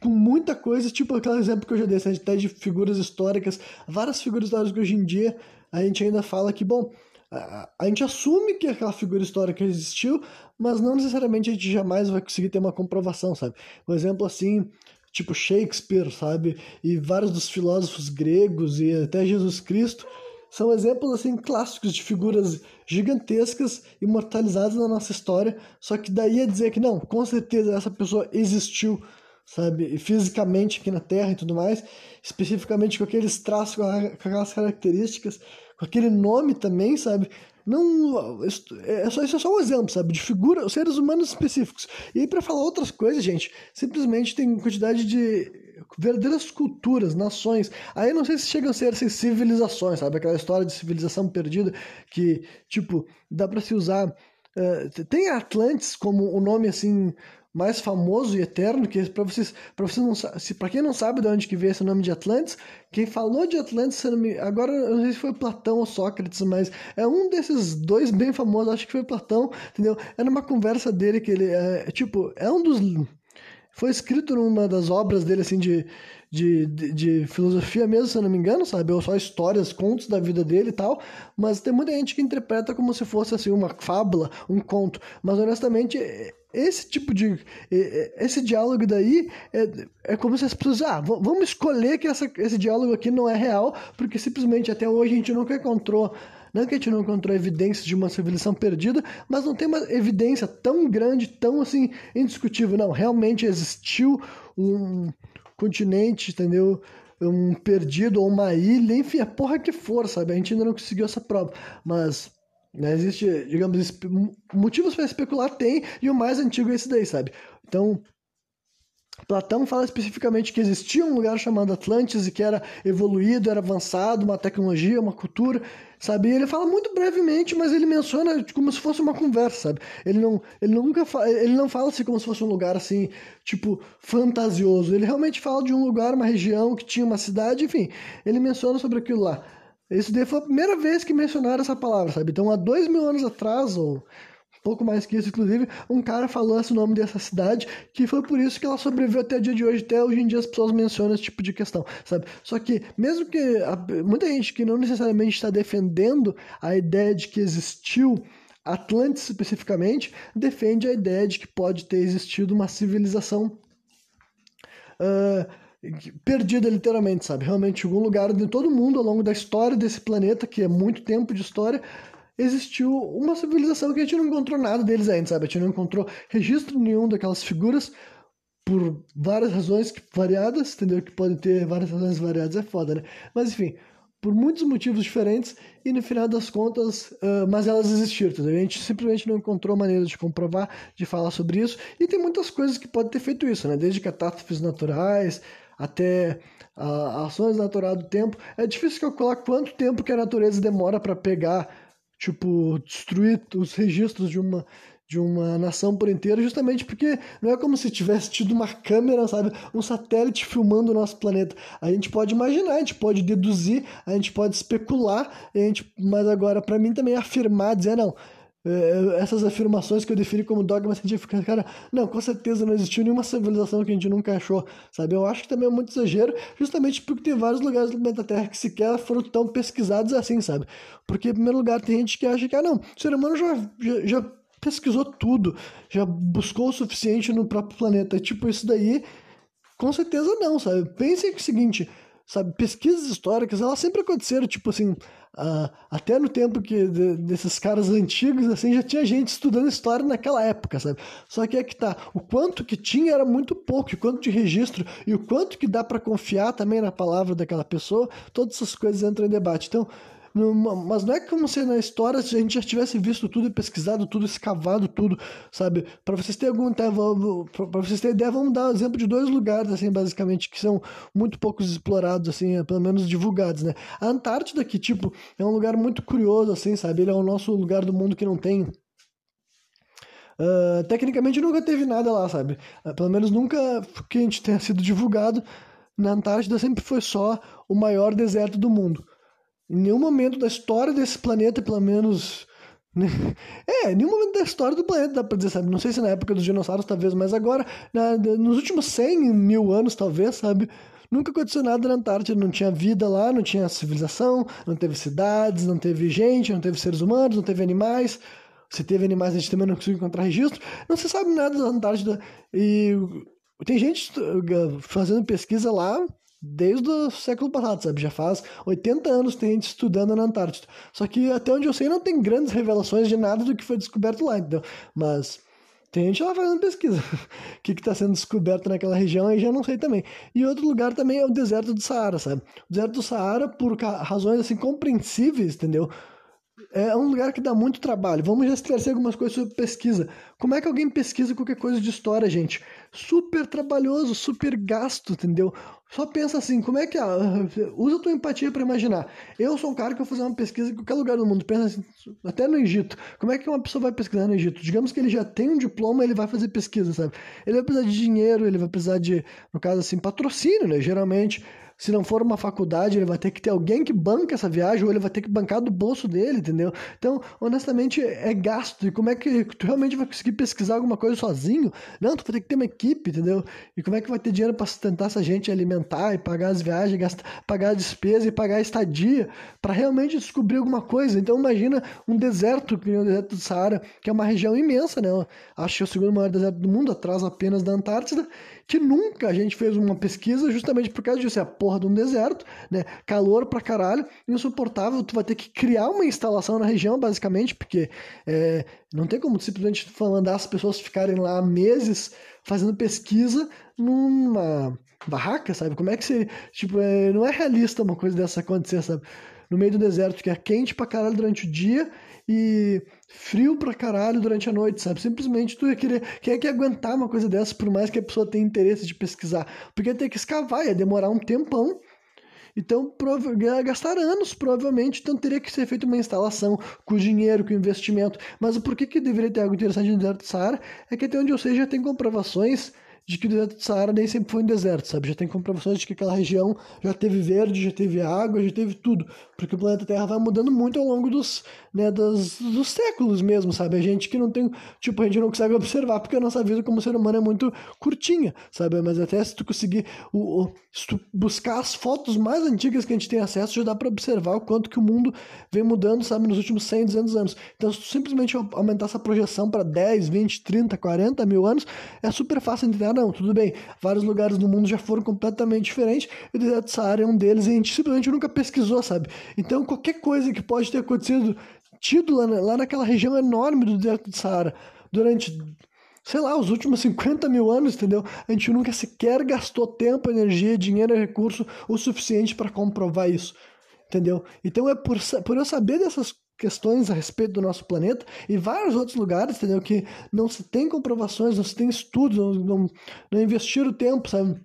com muita coisa, tipo aquele exemplo que eu já dei, até de figuras históricas, várias figuras históricas que hoje em dia a gente ainda fala que, bom, a, gente assume que aquela figura histórica existiu, mas não necessariamente a gente jamais vai conseguir ter uma comprovação, sabe? Um exemplo assim, tipo Shakespeare, sabe? E vários dos filósofos gregos e até Jesus Cristo, são exemplos assim clássicos de figuras gigantescas imortalizadas na nossa história, só que daí é dizer que não, com certeza essa pessoa existiu, sabe, fisicamente aqui na Terra e tudo mais, especificamente com aqueles traços, com aquelas características, com aquele nome também, sabe? Não, é só, isso é só um exemplo, sabe? De figura, seres humanos específicos. E aí, para falar outras coisas, gente, simplesmente tem quantidade de verdadeiras culturas, nações. Aí não sei se chegam a ser assim, civilizações, sabe? Aquela história de civilização perdida que, tipo, dá para se usar. Uh, tem Atlantis como o um nome assim mais famoso e eterno, que para vocês, para vocês não se para quem não sabe de onde que veio esse nome de Atlantis, quem falou de Atlantis, agora eu não sei se foi Platão ou Sócrates, mas é um desses dois bem famosos, acho que foi Platão, entendeu? Era uma conversa dele que ele é, tipo, é um dos foi escrito numa das obras dele, assim, de, de, de, de, filosofia mesmo, se eu não me engano, sabe? Ou só histórias, contos da vida dele e tal. Mas tem muita gente que interpreta como se fosse, assim, uma fábula, um conto. Mas, honestamente, esse tipo de... Esse diálogo daí é, é como se as pessoas... Ah, vamos escolher que essa, esse diálogo aqui não é real, porque simplesmente até hoje a gente nunca encontrou não é que a gente não encontrou evidências de uma civilização perdida, mas não tem uma evidência tão grande, tão assim, indiscutível. Não, realmente existiu um continente, entendeu? Um perdido ou uma ilha, enfim, a porra que for, sabe? A gente ainda não conseguiu essa prova. Mas né, existe, digamos, motivos para especular tem, e o mais antigo é esse daí, sabe? Então, Platão fala especificamente que existia um lugar chamado Atlantis e que era evoluído, era avançado, uma tecnologia, uma cultura, sabe? E ele fala muito brevemente, mas ele menciona como se fosse uma conversa, sabe? Ele não, ele nunca fala, ele não fala assim como se fosse um lugar assim, tipo, fantasioso. Ele realmente fala de um lugar, uma região que tinha uma cidade, enfim, ele menciona sobre aquilo lá. Isso daí foi a primeira vez que mencionaram essa palavra, sabe? Então, há dois mil anos atrás, ou pouco mais que isso, inclusive, um cara falou esse nome dessa cidade, que foi por isso que ela sobreviveu até o dia de hoje, até hoje em dia as pessoas mencionam esse tipo de questão, sabe? Só que, mesmo que a, muita gente que não necessariamente está defendendo a ideia de que existiu Atlantis especificamente, defende a ideia de que pode ter existido uma civilização uh, perdida literalmente, sabe? Realmente, algum lugar de todo mundo ao longo da história desse planeta, que é muito tempo de história, existiu uma civilização que a gente não encontrou nada deles ainda, sabe? A gente não encontrou registro nenhum daquelas figuras por várias razões variadas, entendeu? Que podem ter várias razões variadas, é foda, né? Mas enfim, por muitos motivos diferentes e no final das contas, uh, mas elas existiram, entendeu? A gente simplesmente não encontrou maneira de comprovar, de falar sobre isso e tem muitas coisas que podem ter feito isso, né? Desde catástrofes naturais até uh, ações naturais do tempo. É difícil calcular quanto tempo que a natureza demora para pegar tipo, destruir os registros de uma de uma nação por inteiro, justamente porque não é como se tivesse tido uma câmera, sabe, um satélite filmando o nosso planeta. A gente pode imaginar, a gente pode deduzir, a gente pode especular, a gente, mas agora para mim também afirmar, dizer não, é, essas afirmações que eu defini como dogma científico, cara, não, com certeza não existiu nenhuma civilização que a gente nunca achou, sabe? Eu acho que também é muito exagero, justamente porque tem vários lugares do planeta Terra que sequer foram tão pesquisados assim, sabe? Porque, em primeiro lugar, tem gente que acha que, ah, não, o ser humano já, já, já pesquisou tudo, já buscou o suficiente no próprio planeta. Tipo, isso daí, com certeza não, sabe? Pensem que é o seguinte, sabe, pesquisas históricas, elas sempre aconteceram, tipo assim, uh, até no tempo que de, desses caras antigos, assim, já tinha gente estudando história naquela época, sabe? Só que é que tá, o quanto que tinha era muito pouco, o quanto de registro e o quanto que dá para confiar também na palavra daquela pessoa, todas essas coisas entram em debate. Então, mas não é como se na história a gente já tivesse visto tudo, pesquisado tudo, escavado tudo, sabe? Para vocês terem algum para vocês terem ideia, vamos dar um exemplo de dois lugares assim, basicamente, que são muito poucos explorados assim, pelo menos divulgados, né? A Antártida que tipo é um lugar muito curioso assim, sabe? Ele é o nosso lugar do mundo que não tem Uh, tecnicamente nunca teve nada lá, sabe? Uh, pelo menos nunca que a gente tenha sido divulgado. Na Antártida sempre foi só o maior deserto do mundo. Em nenhum momento da história desse planeta, pelo menos. Né? É, em nenhum momento da história do planeta, dá pra dizer, sabe? Não sei se na época dos dinossauros, talvez, mas agora, na, nos últimos 100 mil anos, talvez, sabe? Nunca aconteceu nada na Antártida, não tinha vida lá, não tinha civilização, não teve cidades, não teve gente, não teve seres humanos, não teve animais. Se teve animais, a gente também não conseguiu encontrar registro. Não se sabe nada da Antártida. E tem gente uh, fazendo pesquisa lá desde o século passado, sabe? Já faz 80 anos tem gente estudando na Antártida. Só que até onde eu sei não tem grandes revelações de nada do que foi descoberto lá, entendeu? Mas tem gente lá fazendo pesquisa. o que está sendo descoberto naquela região aí já não sei também. E outro lugar também é o deserto do Saara, sabe? O deserto do Saara, por razões assim compreensíveis, entendeu? É um lugar que dá muito trabalho. Vamos já esclarecer algumas coisas sobre pesquisa. Como é que alguém pesquisa qualquer coisa de história, gente? Super trabalhoso, super gasto, entendeu? Só pensa assim, como é que... Ah, usa tua empatia para imaginar. Eu sou um cara que vou fazer uma pesquisa em qualquer lugar do mundo. Pensa assim, até no Egito. Como é que uma pessoa vai pesquisar no Egito? Digamos que ele já tem um diploma, ele vai fazer pesquisa, sabe? Ele vai precisar de dinheiro, ele vai precisar de, no caso assim, patrocínio, né? Geralmente se não for uma faculdade, ele vai ter que ter alguém que banca essa viagem, ou ele vai ter que bancar do bolso dele, entendeu? Então, honestamente, é gasto. E como é que tu realmente vai conseguir pesquisar alguma coisa sozinho? Não, tu vai ter que ter uma equipe, entendeu? E como é que vai ter dinheiro para sustentar essa gente, alimentar e pagar as viagens, gastar, pagar a despesa e pagar a estadia para realmente descobrir alguma coisa? Então, imagina um deserto, que é o deserto do Saara, que é uma região imensa, né? Acho que é o segundo maior deserto do mundo, atrás apenas da Antártida que nunca a gente fez uma pesquisa justamente por causa disso. É a porra de um deserto, né? Calor pra caralho, insuportável. Tu vai ter que criar uma instalação na região, basicamente, porque é, não tem como simplesmente mandar as pessoas ficarem lá meses fazendo pesquisa numa barraca, sabe? Como é que seria? Tipo, é, não é realista uma coisa dessa acontecer, sabe? No meio do deserto, que é quente pra caralho durante o dia e frio pra caralho durante a noite, sabe? Simplesmente tu ia querer, quem é que aguentar uma coisa dessa, por mais que a pessoa tenha interesse de pesquisar? Porque ia ter que escavar, ia demorar um tempão. Então, ia gastar anos, provavelmente. Então, teria que ser feita uma instalação com dinheiro, com investimento. Mas por que, que deveria ter algo interessante deserto do Saara? É que até onde eu sei já tem comprovações de que o deserto do Saara nem sempre foi um deserto, sabe? Já tem comprovações de que aquela região já teve verde, já teve água, já teve tudo. Porque o planeta Terra vai mudando muito ao longo dos, né, dos, dos séculos mesmo, sabe? A gente que não tem, tipo, a gente não consegue observar porque a nossa vida como ser humano é muito curtinha, sabe? Mas até se tu conseguir o, o, se tu buscar as fotos mais antigas que a gente tem acesso, já dá para observar o quanto que o mundo vem mudando, sabe, nos últimos 100, 200 anos. Então, se tu simplesmente aumentar essa projeção para 10, 20, 30, 40 mil anos, é super fácil entender não, tudo bem, vários lugares do mundo já foram completamente diferentes, e o deserto do Saara é um deles, e a gente simplesmente nunca pesquisou, sabe? Então, qualquer coisa que pode ter acontecido, tido lá, lá naquela região enorme do deserto do Saara, durante sei lá, os últimos 50 mil anos, entendeu? A gente nunca sequer gastou tempo, energia, dinheiro e recurso o suficiente para comprovar isso, entendeu? Então é por, por eu saber dessas questões a respeito do nosso planeta e vários outros lugares, entendeu? Que não se tem comprovações, não se tem estudos, não, não, não investiram tempo, sabe?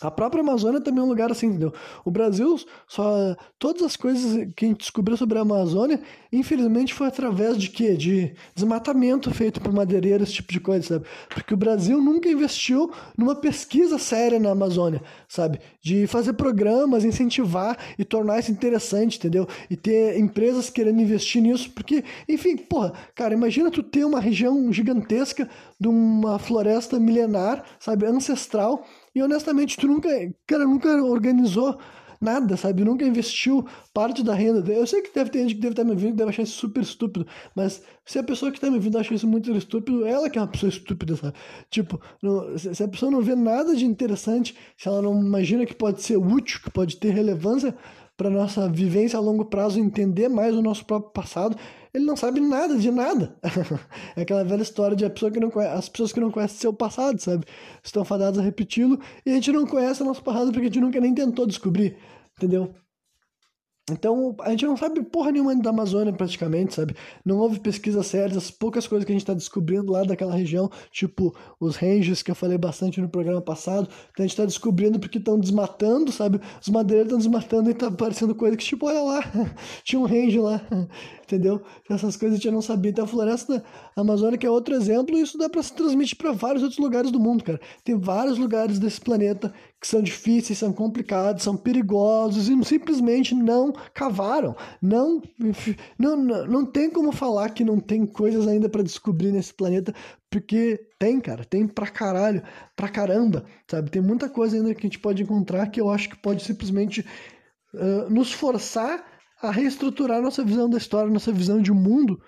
A própria Amazônia também é um lugar assim, entendeu? O Brasil, só todas as coisas que a gente descobriu sobre a Amazônia, infelizmente foi através de quê? De desmatamento feito por madeireiros, esse tipo de coisa, sabe? Porque o Brasil nunca investiu numa pesquisa séria na Amazônia, sabe? De fazer programas, incentivar e tornar isso interessante, entendeu? E ter empresas querendo investir nisso, porque, enfim, porra, cara, imagina tu ter uma região gigantesca de uma floresta milenar, sabe, ancestral, e honestamente, tu nunca, cara, nunca organizou nada, sabe? Nunca investiu parte da renda. Eu sei que deve ter gente que deve estar me ouvindo deve achar isso super estúpido, mas se a pessoa que está me ouvindo acha isso muito estúpido, ela que é uma pessoa estúpida, sabe? Tipo, não, se a pessoa não vê nada de interessante, se ela não imagina que pode ser útil, que pode ter relevância para nossa vivência a longo prazo, entender mais o nosso próprio passado, ele não sabe nada de nada. é aquela velha história de pessoa conhece, as pessoas que não conhecem seu passado, sabe? Estão fadadas a repeti-lo e a gente não conhece o nosso passado porque a gente nunca nem tentou descobrir, entendeu? Então, a gente não sabe porra nenhuma da Amazônia praticamente, sabe? Não houve pesquisas sérias, as poucas coisas que a gente está descobrindo lá daquela região, tipo os ranges que eu falei bastante no programa passado, que a gente está descobrindo porque estão desmatando, sabe? Os madeireiros estão desmatando e tá aparecendo coisa que, tipo, olha lá, tinha um range lá, entendeu? Essas coisas a gente não sabia. Então, a floresta amazônica é outro exemplo e isso dá para se transmitir para vários outros lugares do mundo, cara. Tem vários lugares desse planeta que são difíceis, são complicados, são perigosos e simplesmente não cavaram. Não, não, não, não tem como falar que não tem coisas ainda para descobrir nesse planeta, porque tem, cara, tem pra caralho, pra caramba, sabe? Tem muita coisa ainda que a gente pode encontrar que eu acho que pode simplesmente uh, nos forçar a reestruturar nossa visão da história, nossa visão de mundo,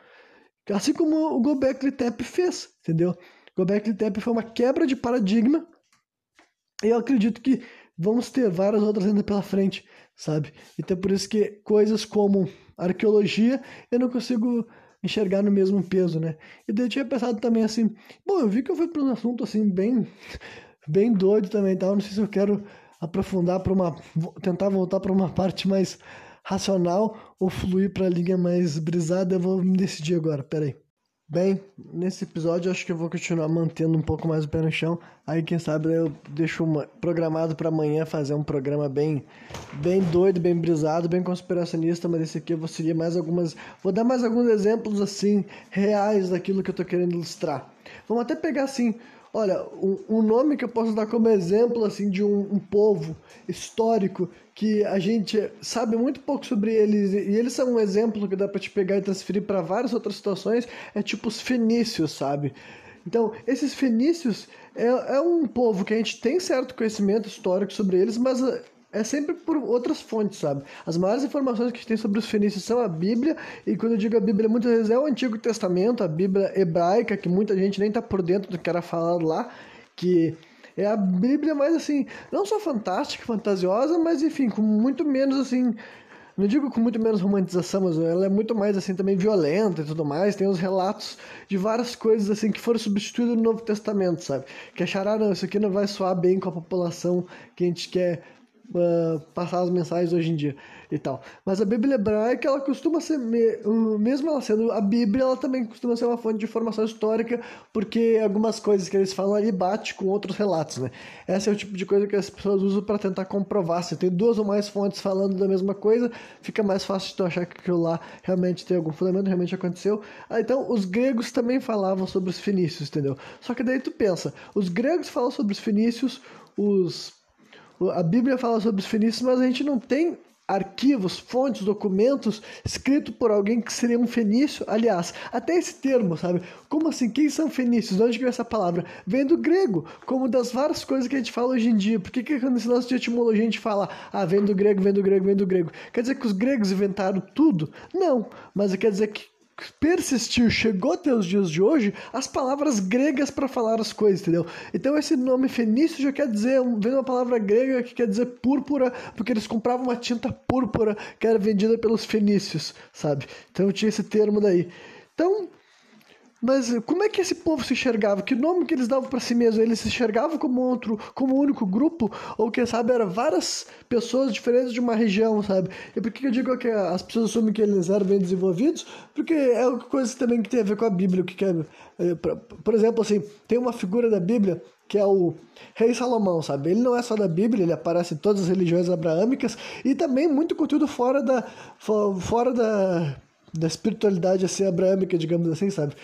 assim como o Gobekli Tepe fez, entendeu? Gobekli Tepe foi uma quebra de paradigma eu acredito que vamos ter várias outras ainda pela frente, sabe? Então por isso que coisas como arqueologia eu não consigo enxergar no mesmo peso, né? E daí eu tinha pensado também assim, bom, eu vi que eu fui para um assunto assim bem bem doido também, tal, não sei se eu quero aprofundar para uma tentar voltar para uma parte mais racional ou fluir para a linha mais brisada, eu vou me decidir agora, peraí. Bem, nesse episódio acho que eu vou continuar mantendo um pouco mais o pé no chão. Aí quem sabe eu deixo uma, programado para amanhã fazer um programa bem bem doido, bem brisado, bem conspiracionista, mas esse aqui eu vou seguir mais algumas, vou dar mais alguns exemplos assim reais daquilo que eu tô querendo ilustrar. Vamos até pegar assim Olha, um, nome que eu posso dar como exemplo assim de um, um, povo histórico que a gente sabe muito pouco sobre eles e eles são um exemplo que dá para te pegar e transferir para várias outras situações é tipo os fenícios, sabe? Então, esses fenícios é, é um povo que a gente tem certo conhecimento histórico sobre eles, mas é sempre por outras fontes, sabe? As maiores informações que a gente tem sobre os fenícios são a Bíblia, e quando eu digo a Bíblia, muitas vezes é o Antigo Testamento, a Bíblia hebraica, que muita gente nem tá por dentro do que era falado lá, que é a Bíblia mais assim, não só fantástica, fantasiosa, mas enfim, com muito menos assim, não digo com muito menos romantização, mas ela é muito mais assim também violenta e tudo mais. Tem os relatos de várias coisas assim que foram substituídas no Novo Testamento, sabe? Que acharam, ah, não, isso aqui não vai soar bem com a população que a gente quer uh, passar as mensagens hoje em dia e tal. Mas a Bíblia hebraica, ela costuma ser, mesmo ela sendo a Bíblia, ela também costuma ser uma fonte de informação histórica, porque algumas coisas que eles falam ali bate com outros relatos, né? Esse é o tipo de coisa que as pessoas usam para tentar comprovar. Se tem duas ou mais fontes falando da mesma coisa, fica mais fácil de tu achar que aquilo lá realmente tem algum fundamento, realmente aconteceu. Ah, então, os gregos também falavam sobre os fenícios, entendeu? Só que daí tu pensa, os gregos falam sobre os fenícios, os a Bíblia fala sobre os fenícios, mas a gente não tem arquivos, fontes, documentos escritos por alguém que seria um fenício. Aliás, até esse termo, sabe? Como assim? Quem são fenícios? De onde veio essa palavra? Vem do grego, como das várias coisas que a gente fala hoje em dia. Por que, que nesse lance de etimologia a gente fala, ah, vem do grego, vem do grego, vem do grego? Quer dizer que os gregos inventaram tudo? Não, mas quer dizer que persistiu, chegou até os dias de hoje, as palavras gregas para falar as coisas, entendeu? Então esse nome fenício já quer dizer, vem uma palavra grega que quer dizer púrpura, porque eles compravam uma tinta púrpura que era vendida pelos fenícios, sabe? Então tinha esse termo daí. Então, mas como é que esse povo se enxergava? Que nome que eles davam para si mesmo? Eles se enxergavam como outro, como um único grupo? Ou quem sabe eram várias pessoas diferentes de uma região, sabe? E por que eu digo que as pessoas assumem que eles eram bem desenvolvidos? Porque é uma coisa também que tem a ver com a Bíblia. Que é, por exemplo, assim, tem uma figura da Bíblia que é o rei Salomão, sabe? Ele não é só da Bíblia, ele aparece em todas as religiões abraâmicas e também muito conteúdo fora da, fora da, da espiritualidade assim, abraâmica, digamos assim, sabe?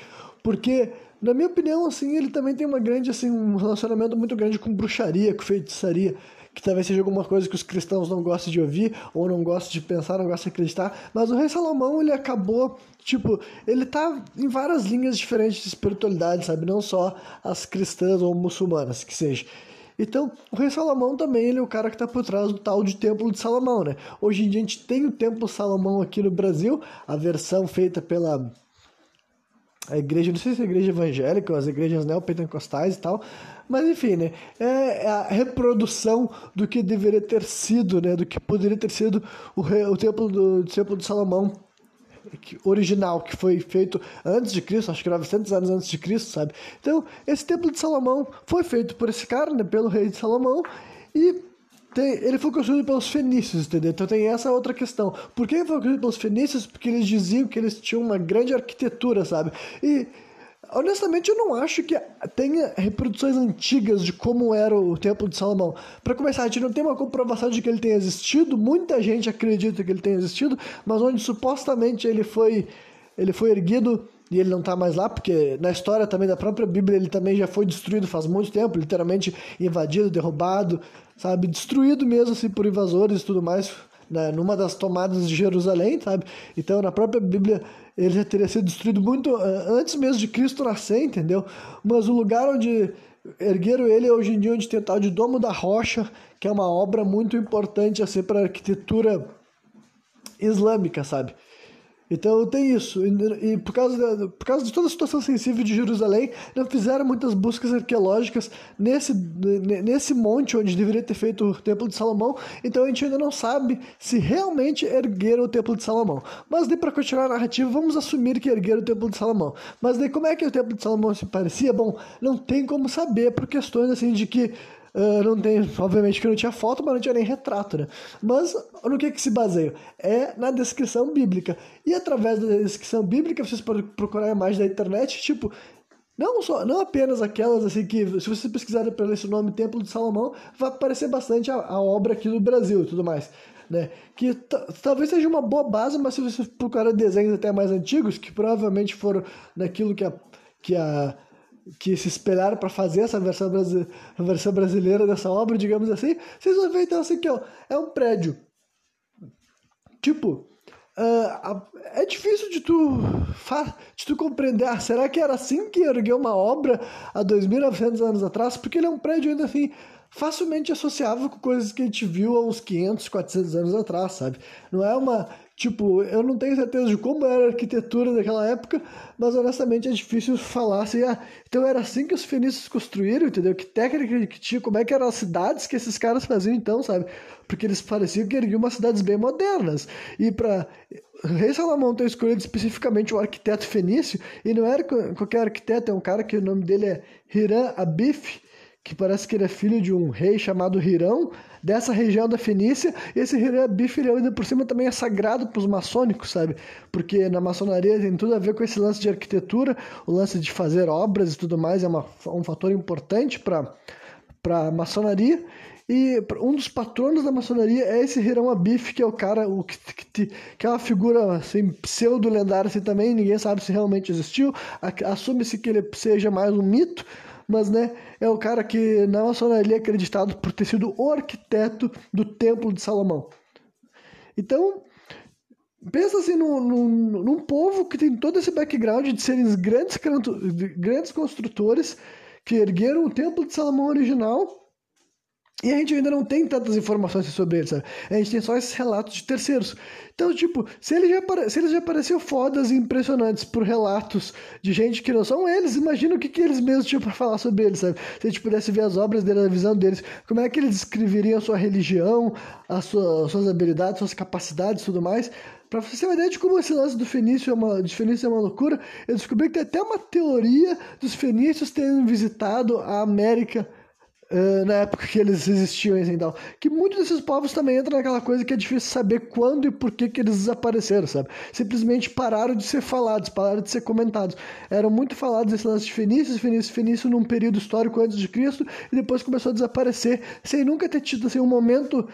Porque, na minha opinião, assim, ele também tem uma grande, assim, um relacionamento muito grande com bruxaria, com feitiçaria, que talvez seja alguma coisa que os cristãos não gostam de ouvir, ou não gostam de pensar, não gostam de acreditar. Mas o rei Salomão, ele acabou, tipo, ele tá em várias linhas diferentes de espiritualidade, sabe? Não só as cristãs ou muçulmanas, que seja. Então, o rei Salomão também, ele é o cara que está por trás do tal de Templo de Salomão, né? Hoje em dia a gente tem o Templo Salomão aqui no Brasil, a versão feita pela a igreja, não sei se é a igreja evangélica ou as igrejas neopentecostais e tal, mas enfim, né, é, é a reprodução do que deveria ter sido, né, do que poderia ter sido o, o templo do, do templo de Salomão original, que foi feito antes de Cristo, acho que 900 anos antes de Cristo, sabe? Então, esse templo de Salomão foi feito por esse cara, né, pelo rei de Salomão, e tem, ele foi construído pelos fenícios, entendeu? Então tem essa outra questão. Por que ele foi construído pelos fenícios? Porque eles diziam que eles tinham uma grande arquitetura, sabe? E honestamente eu não acho que tenha reproduções antigas de como era o Templo de Salomão. Para começar, a gente não tem uma comprovação de que ele tenha existido. Muita gente acredita que ele tenha existido, mas onde supostamente ele foi ele foi erguido e ele não está mais lá, porque na história também da própria Bíblia ele também já foi destruído faz muito tempo, literalmente invadido, derrubado, sabe, destruído mesmo assim por invasores e tudo mais, né, numa das tomadas de Jerusalém, sabe? Então na própria Bíblia ele já teria sido destruído muito uh, antes mesmo de Cristo nascer, entendeu? Mas o lugar onde ergueram ele hoje em dia onde tem o tal de Domo da Rocha, que é uma obra muito importante assim para a arquitetura islâmica, sabe? Então tem isso. E, e por, causa de, por causa de toda a situação sensível de Jerusalém, não fizeram muitas buscas arqueológicas nesse, nesse monte onde deveria ter feito o Templo de Salomão. Então a gente ainda não sabe se realmente ergueram o Templo de Salomão. Mas daí, para continuar a narrativa, vamos assumir que ergueram o Templo de Salomão. Mas daí, como é que o Templo de Salomão se parecia? Bom, não tem como saber por questões assim de que Uh, não tem, obviamente que não tinha foto, mas não tinha nem retrato, né? Mas no que que se baseia? É na descrição bíblica. E através da descrição bíblica, vocês podem procurar imagens da internet, tipo, não, só, não apenas aquelas assim que, se você pesquisar pelo esse nome Templo de Salomão, vai aparecer bastante a, a obra aqui do Brasil e tudo mais. Né? Que talvez seja uma boa base, mas se você procurar desenhos até mais antigos, que provavelmente foram daquilo que a, que a que se espelharam para fazer essa versão, versão brasileira dessa obra, digamos assim, vocês vão ver então assim que ó, é um prédio. Tipo, uh, é difícil de tu, de tu compreender, ah, será que era assim que ergueu uma obra há 2.900 anos atrás? Porque ele é um prédio ainda assim facilmente associável com coisas que a gente viu há uns 500, 400 anos atrás, sabe? Não é uma Tipo, eu não tenho certeza de como era a arquitetura daquela época, mas honestamente é difícil falar assim, ah, então era assim que os fenícios construíram, entendeu? Que técnica que tinha, como é que eram as cidades que esses caras faziam então, sabe? Porque eles pareciam que erguiam umas cidades bem modernas. E para rei Salomão ter escolhido especificamente o arquiteto fenício, e não era qualquer arquiteto, é um cara que o nome dele é Hiram Abif, que parece que ele é filho de um rei chamado Hirão, dessa região da Fenícia. E esse Hirão Bifilhão, ainda por cima, também é sagrado para os maçônicos, sabe? Porque na maçonaria tem tudo a ver com esse lance de arquitetura, o lance de fazer obras e tudo mais, é uma, um fator importante para a maçonaria. E um dos patronos da maçonaria é esse Hirão Abif, que é o cara, o que, que, que é uma figura assim, pseudo-lendária assim, também, ninguém sabe se realmente existiu. Assume-se que ele seja mais um mito, mas né, é o cara que na maçonaria é acreditado por ter sido o arquiteto do Templo de Salomão. Então, pensa assim num, num, num povo que tem todo esse background de serem grandes, grandes construtores que ergueram o Templo de Salomão original e a gente ainda não tem tantas informações sobre ele, sabe? A gente tem só esses relatos de terceiros. Então, tipo, se, ele já, se eles já pareciam fodas e impressionantes por relatos de gente que não são eles, imagina o que, que eles mesmos tinham para falar sobre eles, sabe? Se a gente pudesse ver as obras deles, a visão deles, como é que eles descreveriam a sua religião, as suas habilidades, suas capacidades e tudo mais. Pra você ter uma ideia de como esse lance do fenício é uma, de fenício é uma loucura, eu descobri que tem até uma teoria dos fenícios terem visitado a América Uh, na época que eles existiam assim, então, que muitos desses povos também entram naquela coisa que é difícil saber quando e por que, que eles desapareceram, sabe? Simplesmente pararam de ser falados, pararam de ser comentados. Eram muito falados esse lance de Fenícios, Fenício, Fenício num período histórico antes de Cristo e depois começou a desaparecer sem nunca ter tido assim, um momento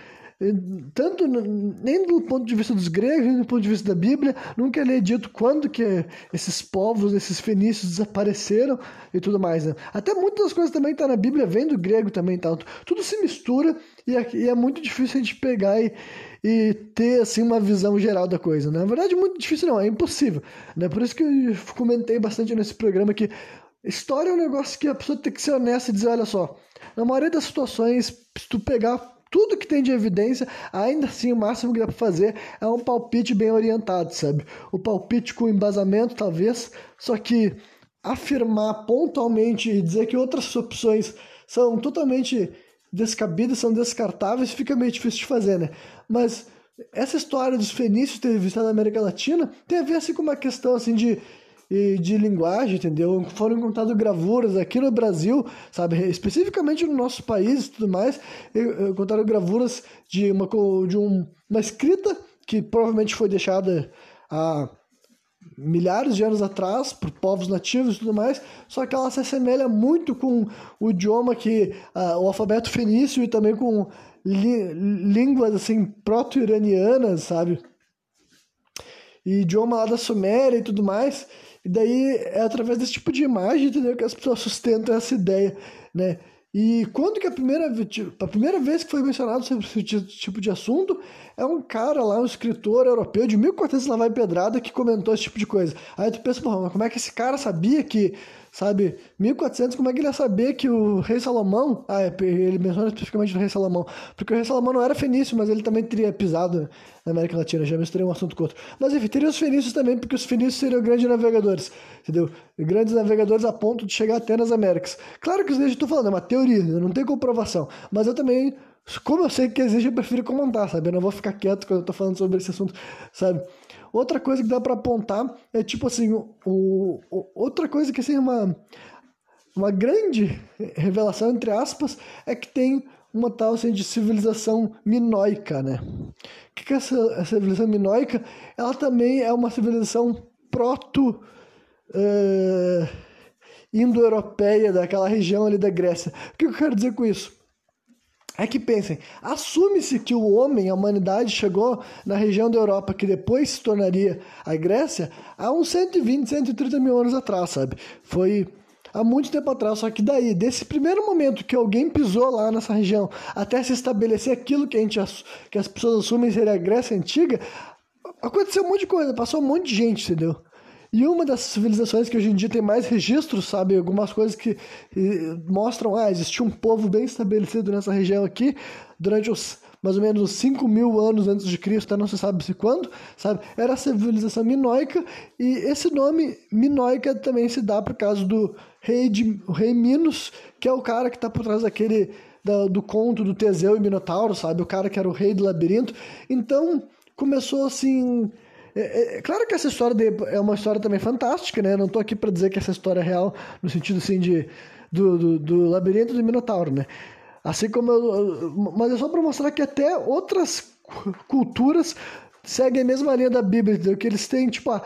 tanto nem do ponto de vista dos gregos, nem do ponto de vista da Bíblia, nunca é dito quando que esses povos, esses fenícios desapareceram e tudo mais. Né? Até muitas coisas também tá na Bíblia vem do grego também, tá? tudo se mistura e é, e é muito difícil a gente pegar e, e ter assim uma visão geral da coisa. Né? Na verdade, muito difícil não, é impossível. Né? Por isso que eu comentei bastante nesse programa que história é um negócio que a pessoa tem que ser honesta e dizer, olha só, na maioria das situações, se tu pegar tudo que tem de evidência, ainda assim o máximo que dá para fazer é um palpite bem orientado, sabe? O palpite com embasamento, talvez, só que afirmar pontualmente e dizer que outras opções são totalmente descabidas, são descartáveis, fica meio difícil de fazer, né? Mas essa história dos fenícios ter visitado a América Latina tem a ver assim com uma questão assim de e de linguagem, entendeu? Foram encontradas gravuras aqui no Brasil, sabe? Especificamente no nosso país e tudo mais, encontraram gravuras de uma, de um, uma escrita que provavelmente foi deixada há milhares de anos atrás por povos nativos e tudo mais, só que ela se assemelha muito com o idioma que uh, o alfabeto fenício e também com li, línguas assim proto-iranianas, sabe? E idioma lá da Suméria e tudo mais. E daí é através desse tipo de imagem, entendeu, que as pessoas sustentam essa ideia, né? E quando que a primeira, a primeira vez que foi mencionado sobre esse tipo de assunto é um cara lá, um escritor europeu de 1400 lá vai pedrada que comentou esse tipo de coisa. Aí tu pensa, mas como é que esse cara sabia que sabe, 1400, como é que ele ia saber que o rei Salomão, ah, é, ele menciona especificamente o rei Salomão, porque o rei Salomão não era fenício, mas ele também teria pisado na América Latina, já misturei um assunto com outro. Mas enfim, teria os fenícios também, porque os fenícios seriam grandes navegadores, entendeu? Grandes navegadores a ponto de chegar até nas Américas. Claro que isso que eu estou falando, é uma teoria, não tem comprovação, mas eu também como eu sei que existe, eu prefiro comentar, sabe? Eu não vou ficar quieto quando eu tô falando sobre esse assunto, sabe? Outra coisa que dá para apontar é tipo assim, o, o, outra coisa que assim uma uma grande revelação entre aspas é que tem uma tal assim, de civilização minoica, né? O que, que é essa, civilização minoica? Ela também é uma civilização proto uh, indo-europeia daquela região ali da Grécia. O que eu quero dizer com isso? É que pensem, assume-se que o homem, a humanidade, chegou na região da Europa que depois se tornaria a Grécia há uns 120, 130 mil anos atrás, sabe? Foi há muito tempo atrás, só que daí, desse primeiro momento que alguém pisou lá nessa região, até se estabelecer aquilo que, a gente, que as pessoas assumem ser a Grécia Antiga, aconteceu um monte de coisa, passou um monte de gente, entendeu? E uma das civilizações que hoje em dia tem mais registros, sabe? Algumas coisas que mostram, ah, existia um povo bem estabelecido nessa região aqui durante os mais ou menos 5 mil anos antes de Cristo, não se sabe se quando, sabe? Era a civilização minoica e esse nome minoica também se dá por causa do rei, de, rei Minos, que é o cara que está por trás daquele da, do conto do Teseu e Minotauro, sabe? O cara que era o rei do labirinto. Então começou assim é, é, é, claro que essa história de, é uma história também fantástica, né? não estou aqui para dizer que essa história é real no sentido assim de do, do, do labirinto do Minotauro, né? Assim como eu, mas é só para mostrar que até outras culturas seguem a mesma linha da Bíblia, entendeu? que eles têm tipo a,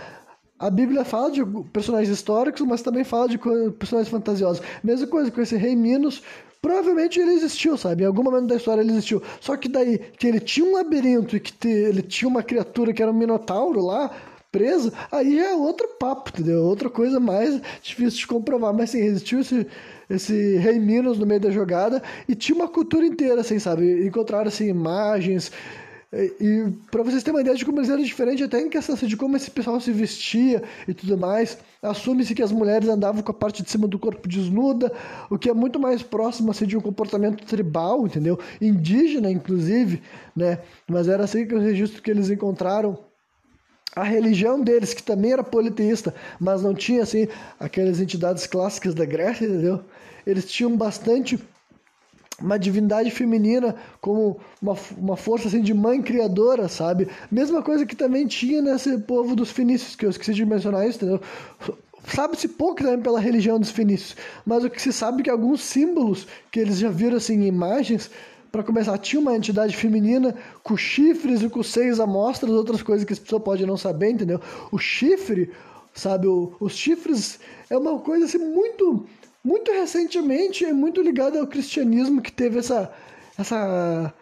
a Bíblia fala de personagens históricos, mas também fala de personagens fantasiosos. Mesma coisa com esse rei Minos, Provavelmente ele existiu, sabe? Em algum momento da história ele existiu. Só que daí que ele tinha um labirinto e que te, ele tinha uma criatura que era um minotauro lá, preso, aí é outro papo, entendeu? Outra coisa mais difícil de comprovar. Mas sim, existiu esse, esse rei Minos no meio da jogada e tinha uma cultura inteira, assim, sabe? Encontraram, assim, imagens e, e para vocês terem uma ideia de como eles eram diferentes, até em questão assim, de como esse pessoal se vestia e tudo mais, assume-se que as mulheres andavam com a parte de cima do corpo desnuda, o que é muito mais próximo assim, de um comportamento tribal, entendeu? Indígena, inclusive, né? Mas era assim que o registro que eles encontraram a religião deles, que também era politeísta, mas não tinha assim aquelas entidades clássicas da Grécia, entendeu? Eles tinham bastante uma divindade feminina como uma, uma força assim de mãe criadora, sabe? Mesma coisa que também tinha nesse povo dos fenícios, que eu esqueci de mencionar isso, entendeu? Sabe-se pouco também pela religião dos fenícios, mas o que se sabe é que alguns símbolos que eles já viram assim em imagens, para começar, tinha uma entidade feminina com chifres e com seis amostras, outras coisas que as pessoas podem não saber, entendeu? O chifre, sabe? O, os chifres é uma coisa assim muito muito recentemente é muito ligado ao cristianismo que teve essa essa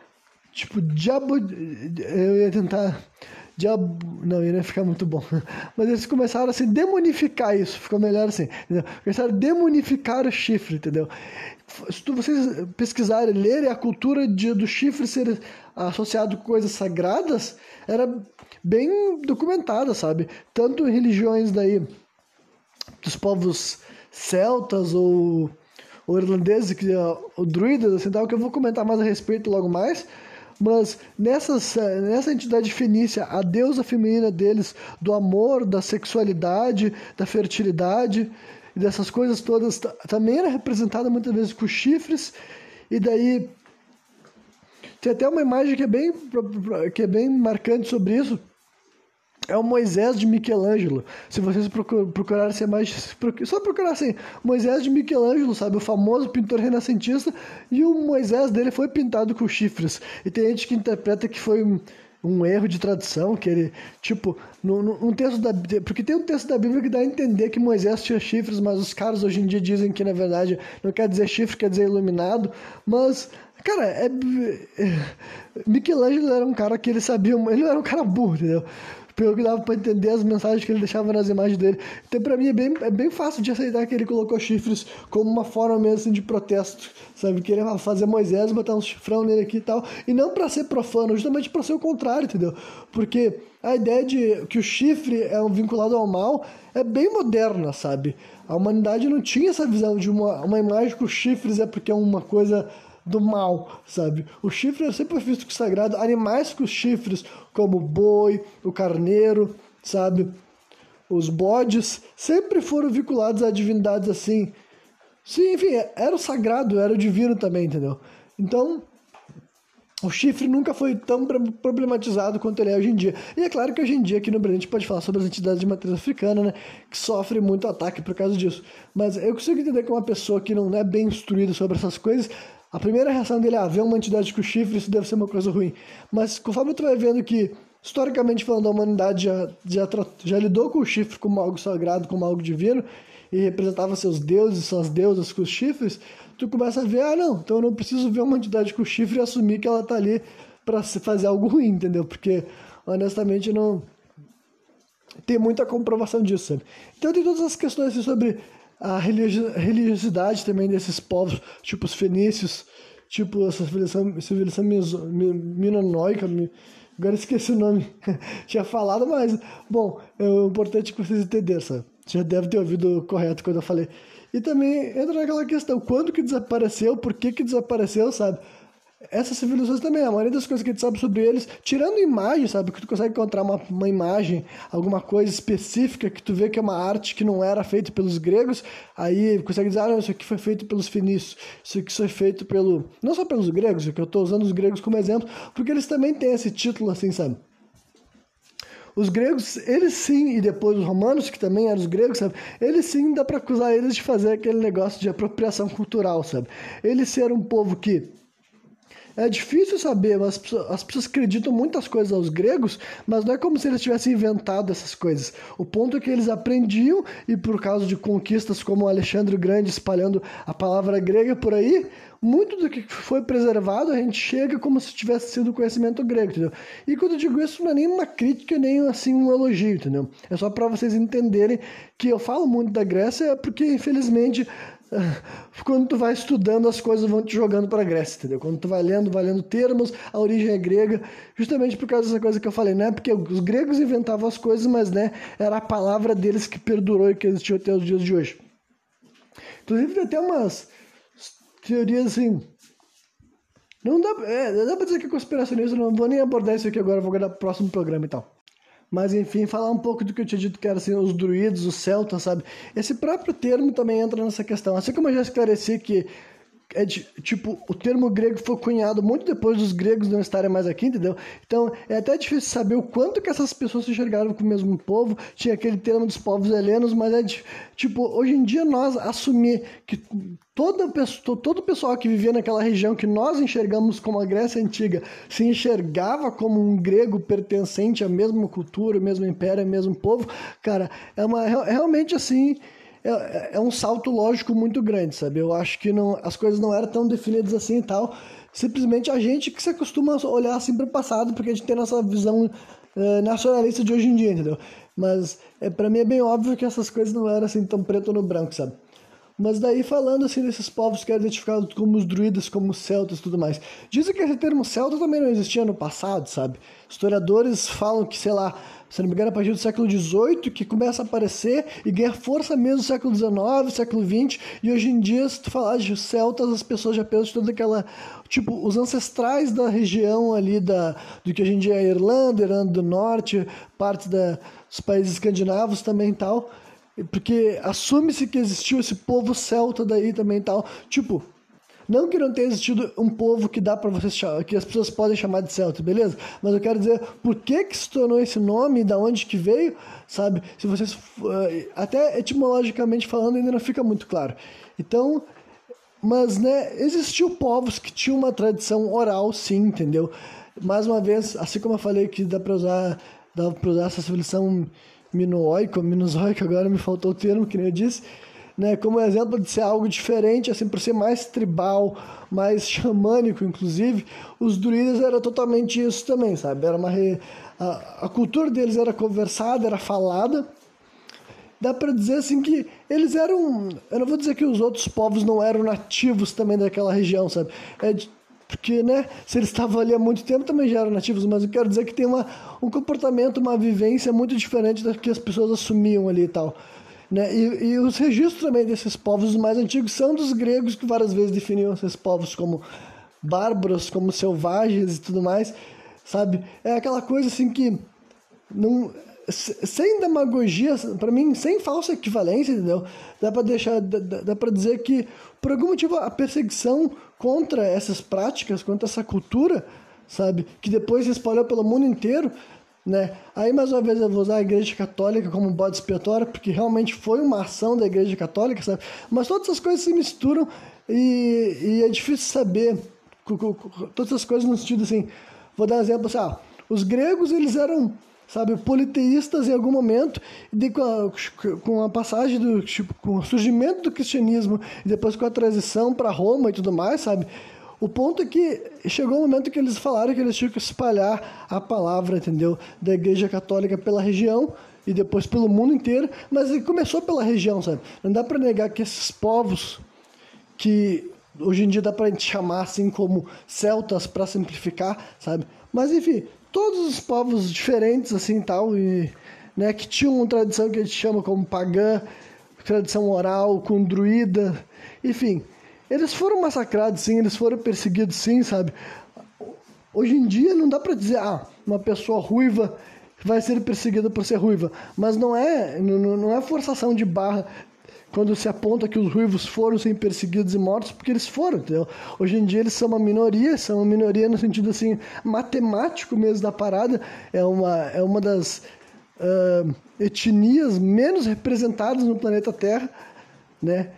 tipo diabo eu ia tentar diabo não ia ficar muito bom mas eles começaram assim demonificar isso ficou melhor assim entendeu? começaram a demonificar o chifre entendeu se vocês pesquisarem lerem a cultura de, do chifre ser associado com coisas sagradas era bem documentada sabe tanto em religiões daí dos povos celtas ou, ou irlandeses, que, ou druidas, assim, tal, que eu vou comentar mais a respeito logo mais. Mas nessas, nessa entidade fenícia, a deusa feminina deles, do amor, da sexualidade, da fertilidade e dessas coisas todas, também era representada muitas vezes com chifres. E daí tem até uma imagem que é bem, que é bem marcante sobre isso é o Moisés de Michelangelo. Se vocês procurarem ser mais. Só procurar assim, Moisés de Michelangelo, sabe? O famoso pintor renascentista. E o Moisés dele foi pintado com chifres. E tem gente que interpreta que foi um, um erro de tradução, que ele, tipo, num, texto da Porque tem um texto da Bíblia que dá a entender que Moisés tinha chifres, mas os caras hoje em dia dizem que na verdade não quer dizer chifre, quer dizer iluminado. Mas Cara, é... Michelangelo era um cara que ele sabia. Ele era um cara burro, entendeu? Pelo que dava para entender as mensagens que ele deixava nas imagens dele. Então, para mim, é bem, é bem fácil de aceitar que ele colocou chifres como uma forma mesmo assim, de protesto, sabe? Querer fazer Moisés, botar um chifrão nele aqui e tal. E não para ser profano, justamente para ser o contrário, entendeu? Porque a ideia de que o chifre é um vinculado ao mal é bem moderna, sabe? A humanidade não tinha essa visão de uma, uma imagem com chifres é porque é uma coisa do mal, sabe? O chifre é sempre visto como sagrado. Animais com chifres, como o boi, o carneiro, sabe? Os bodes, sempre foram vinculados a divindades assim. Sim, enfim, era o sagrado, era o divino também, entendeu? Então, o chifre nunca foi tão problematizado quanto ele é hoje em dia. E é claro que hoje em dia aqui no Brasil a gente pode falar sobre as entidades de matriz africana, né? Que sofrem muito ataque por causa disso. Mas eu consigo entender que uma pessoa que não é bem instruída sobre essas coisas, a primeira reação dele é ah, ver uma entidade com chifre, isso deve ser uma coisa ruim. Mas conforme tu vai vendo que, historicamente falando, a humanidade já, já, já lidou com o chifre como algo sagrado, como algo divino, e representava seus deuses, suas deusas com os chifres, tu começa a ver, ah, não, então eu não preciso ver uma entidade com chifre e assumir que ela tá ali para fazer algo ruim, entendeu? Porque, honestamente, não tem muita comprovação disso, sabe? Então tem todas as questões assim, sobre a religiosidade também desses povos, tipo os fenícios, tipo essa civilização, civilização agora esqueci o nome, tinha falado, mas, bom, é importante que vocês entenderem, sabe? Já deve ter ouvido correto quando eu falei. E também entra naquela questão, quando que desapareceu, por que que desapareceu, sabe? Essas civilizações também, a maioria das coisas que a gente sabe sobre eles, tirando imagem, sabe? Que tu consegue encontrar uma, uma imagem, alguma coisa específica que tu vê que é uma arte que não era feita pelos gregos, aí consegue dizer, ah, não, isso aqui foi feito pelos fenícios, isso aqui foi feito pelo... Não só pelos gregos, que eu estou usando os gregos como exemplo, porque eles também têm esse título, assim, sabe? Os gregos, eles sim, e depois os romanos, que também eram os gregos, sabe? Eles sim dá para acusar eles de fazer aquele negócio de apropriação cultural, sabe? Eles ser um povo que é difícil saber, mas as pessoas acreditam muitas coisas aos gregos, mas não é como se eles tivessem inventado essas coisas. O ponto é que eles aprendiam e por causa de conquistas como Alexandre o Grande espalhando a palavra grega por aí, muito do que foi preservado a gente chega como se tivesse sido conhecimento grego, entendeu? E quando eu digo isso não é nem uma crítica nem assim um elogio, entendeu? É só para vocês entenderem que eu falo muito da Grécia porque infelizmente quando tu vai estudando, as coisas vão te jogando para a Grécia, entendeu? Quando tu vai lendo, vai lendo termos, a origem é grega, justamente por causa dessa coisa que eu falei, não é porque os gregos inventavam as coisas, mas né, era a palavra deles que perdurou e que existiu até os dias de hoje. Inclusive, tem até umas teorias assim. Não dá, é, dá pra dizer que é conspiracionista, não vou nem abordar isso aqui agora, vou guardar pro próximo programa e tal. Mas enfim, falar um pouco do que eu tinha dito que era assim, os druidos, os celtas, sabe? Esse próprio termo também entra nessa questão. Assim como eu já esclareci que é de, tipo, o termo grego foi cunhado muito depois dos gregos não estarem mais aqui, entendeu? Então é até difícil saber o quanto que essas pessoas se enxergaram com o mesmo povo. Tinha aquele termo dos povos helenos, mas é de, tipo, hoje em dia nós assumir que toda pessoa, todo o pessoal que vivia naquela região que nós enxergamos como a Grécia Antiga se enxergava como um grego pertencente à mesma cultura, ao mesmo império, ao mesmo povo, cara, é uma realmente assim é, é um salto lógico muito grande, sabe? Eu acho que não, as coisas não eram tão definidas assim e tal. Simplesmente a gente que se acostuma a olhar assim para o passado, porque a gente tem nossa visão é, nacionalista de hoje em dia, entendeu? Mas é, para mim é bem óbvio que essas coisas não eram assim tão preto no branco, sabe? Mas daí falando assim desses povos que eram identificados como os druidas, como os celtas e tudo mais. Dizem que esse termo celta também não existia no passado, sabe? Historiadores falam que, sei lá, se não me engano, a partir do século XVIII, que começa a aparecer e ganha força mesmo no século XIX, século XX, e hoje em dia, se tu falar de celtas, as pessoas já pensam de toda aquela. Tipo, os ancestrais da região ali da, do que hoje em dia é a Irlanda, Irlanda do Norte, parte da, dos países escandinavos também e tal. Porque assume-se que existiu esse povo celta daí também e tal. Tipo, não que não tenha existido um povo que dá para vocês que as pessoas podem chamar de celta, beleza? Mas eu quero dizer por que que se tornou esse nome, da onde que veio, sabe? Se vocês eh, até etimologicamente falando ainda não fica muito claro. Então, mas né, existiu povos que tinham uma tradição oral, sim, entendeu? Mais uma vez, assim como eu falei que dá para usar, dá para usar essa civilização minoica, minozoica, agora me faltou o termo que nem eu disse né, como exemplo de ser algo diferente, assim, por ser mais tribal, mais xamânico, inclusive, os druidas era totalmente isso também, sabe? Era uma re... a, a cultura deles era conversada, era falada. Dá para dizer assim que eles eram, eu não vou dizer que os outros povos não eram nativos também daquela região, sabe? É de, porque, né, se eles estavam ali há muito tempo também já eram nativos, mas eu quero dizer que tem uma, um comportamento, uma vivência muito diferente da que as pessoas assumiam ali e tal. Né? E, e, os registros também desses povos mais antigos são dos gregos, que várias vezes definiam esses povos como bárbaros, como selvagens e tudo mais, sabe? É aquela coisa assim que não sem demagogia, para mim, sem falsa equivalência, entendeu? Dá para deixar, dá, dá para dizer que por algum motivo a perseguição contra essas práticas, contra essa cultura, sabe, que depois se espalhou pelo mundo inteiro, né? Aí mais uma vez eu vou usar a Igreja Católica como bode expiatório, porque realmente foi uma ação da Igreja Católica, sabe? Mas todas essas coisas se misturam e, e é difícil saber todas essas coisas no sentido assim. Vou dar um exemplo assim, ah, os gregos eles eram sabe, politeístas em algum momento, e com a, com a passagem do tipo, com o surgimento do cristianismo e depois com a transição para Roma e tudo mais, sabe? O ponto é que chegou o momento que eles falaram que eles tinham que espalhar a palavra, entendeu? Da Igreja Católica pela região e depois pelo mundo inteiro, mas ele começou pela região, sabe? Não dá para negar que esses povos que hoje em dia dá para gente chamar assim como celtas para simplificar, sabe? Mas enfim, todos os povos diferentes assim tal e né, que tinham uma tradição que a gente chama como pagã, tradição oral, com druida, enfim, eles foram massacrados, sim, eles foram perseguidos, sim, sabe? Hoje em dia não dá para dizer, ah, uma pessoa ruiva vai ser perseguida por ser ruiva, mas não é, não, não é forçação de barra quando se aponta que os ruivos foram sem perseguidos e mortos, porque eles foram, entendeu? Hoje em dia eles são uma minoria, são uma minoria no sentido assim matemático mesmo da parada, é uma, é uma das uh, etnias menos representadas no planeta Terra, né?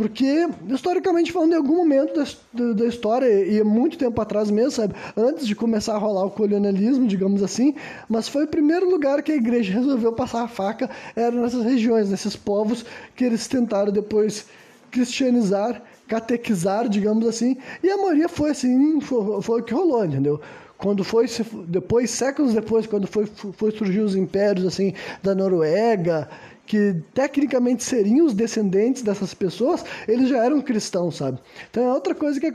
Porque, historicamente falando, em algum momento da, história, e é muito tempo atrás mesmo, sabe? Antes de começar a rolar o colonialismo, digamos assim, mas foi o primeiro lugar que a igreja resolveu passar a faca, era nessas regiões, nesses povos que eles tentaram depois cristianizar, catequizar, digamos assim, e a maioria foi assim, foi, foi o que rolou, entendeu? quando foi depois séculos depois quando foi, foi surgir os impérios assim da Noruega que tecnicamente seriam os descendentes dessas pessoas, eles já eram cristãos, sabe? Então é outra coisa que é,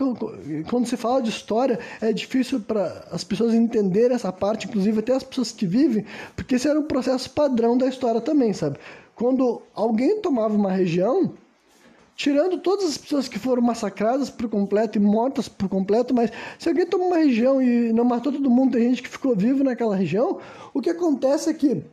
quando se fala de história é difícil para as pessoas entenderem essa parte, inclusive até as pessoas que vivem, porque esse era um processo padrão da história também, sabe? Quando alguém tomava uma região, tirando todas as pessoas que foram massacradas por completo e mortas por completo, mas se alguém toma uma região e não matou todo mundo, tem gente que ficou vivo naquela região, o que acontece é que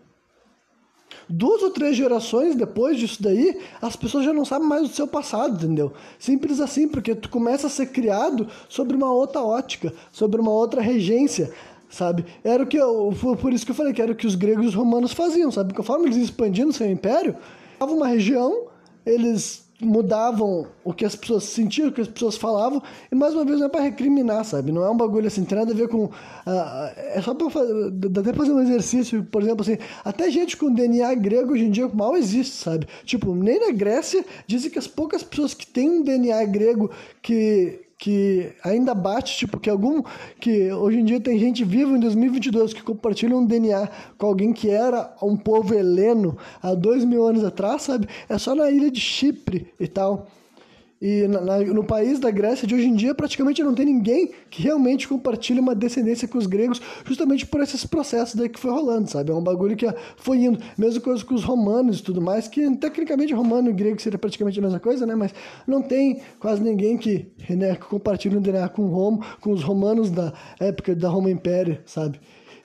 duas ou três gerações depois disso daí, as pessoas já não sabem mais do seu passado, entendeu? Simples assim, porque tu começa a ser criado sobre uma outra ótica, sobre uma outra regência, sabe? Era o que eu, por isso que eu falei que era o que os gregos e os romanos faziam, sabe? Conforme eles expandindo seu império, uma região, eles mudavam o que as pessoas sentiam, o que as pessoas falavam, e mais uma vez não é para recriminar, sabe? Não é um bagulho assim, tem nada a ver com. Uh, é só para até fazer um exercício, por exemplo, assim, até gente com DNA grego hoje em dia mal existe, sabe? Tipo, nem na Grécia dizem que as poucas pessoas que têm um DNA grego que que ainda bate, tipo, que algum que hoje em dia tem gente viva em 2022 que compartilha um DNA com alguém que era um povo heleno há dois mil anos atrás, sabe? É só na ilha de Chipre e tal. E na, na, no país da Grécia de hoje em dia, praticamente não tem ninguém que realmente compartilhe uma descendência com os gregos, justamente por esses processos daí que foi rolando, sabe? É um bagulho que foi indo. Mesma coisa com os romanos e tudo mais, que tecnicamente romano e grego seria praticamente a mesma coisa, né? Mas não tem quase ninguém que, né, que compartilhe um DNA com, Roma, com os romanos da época da Roma Império, sabe?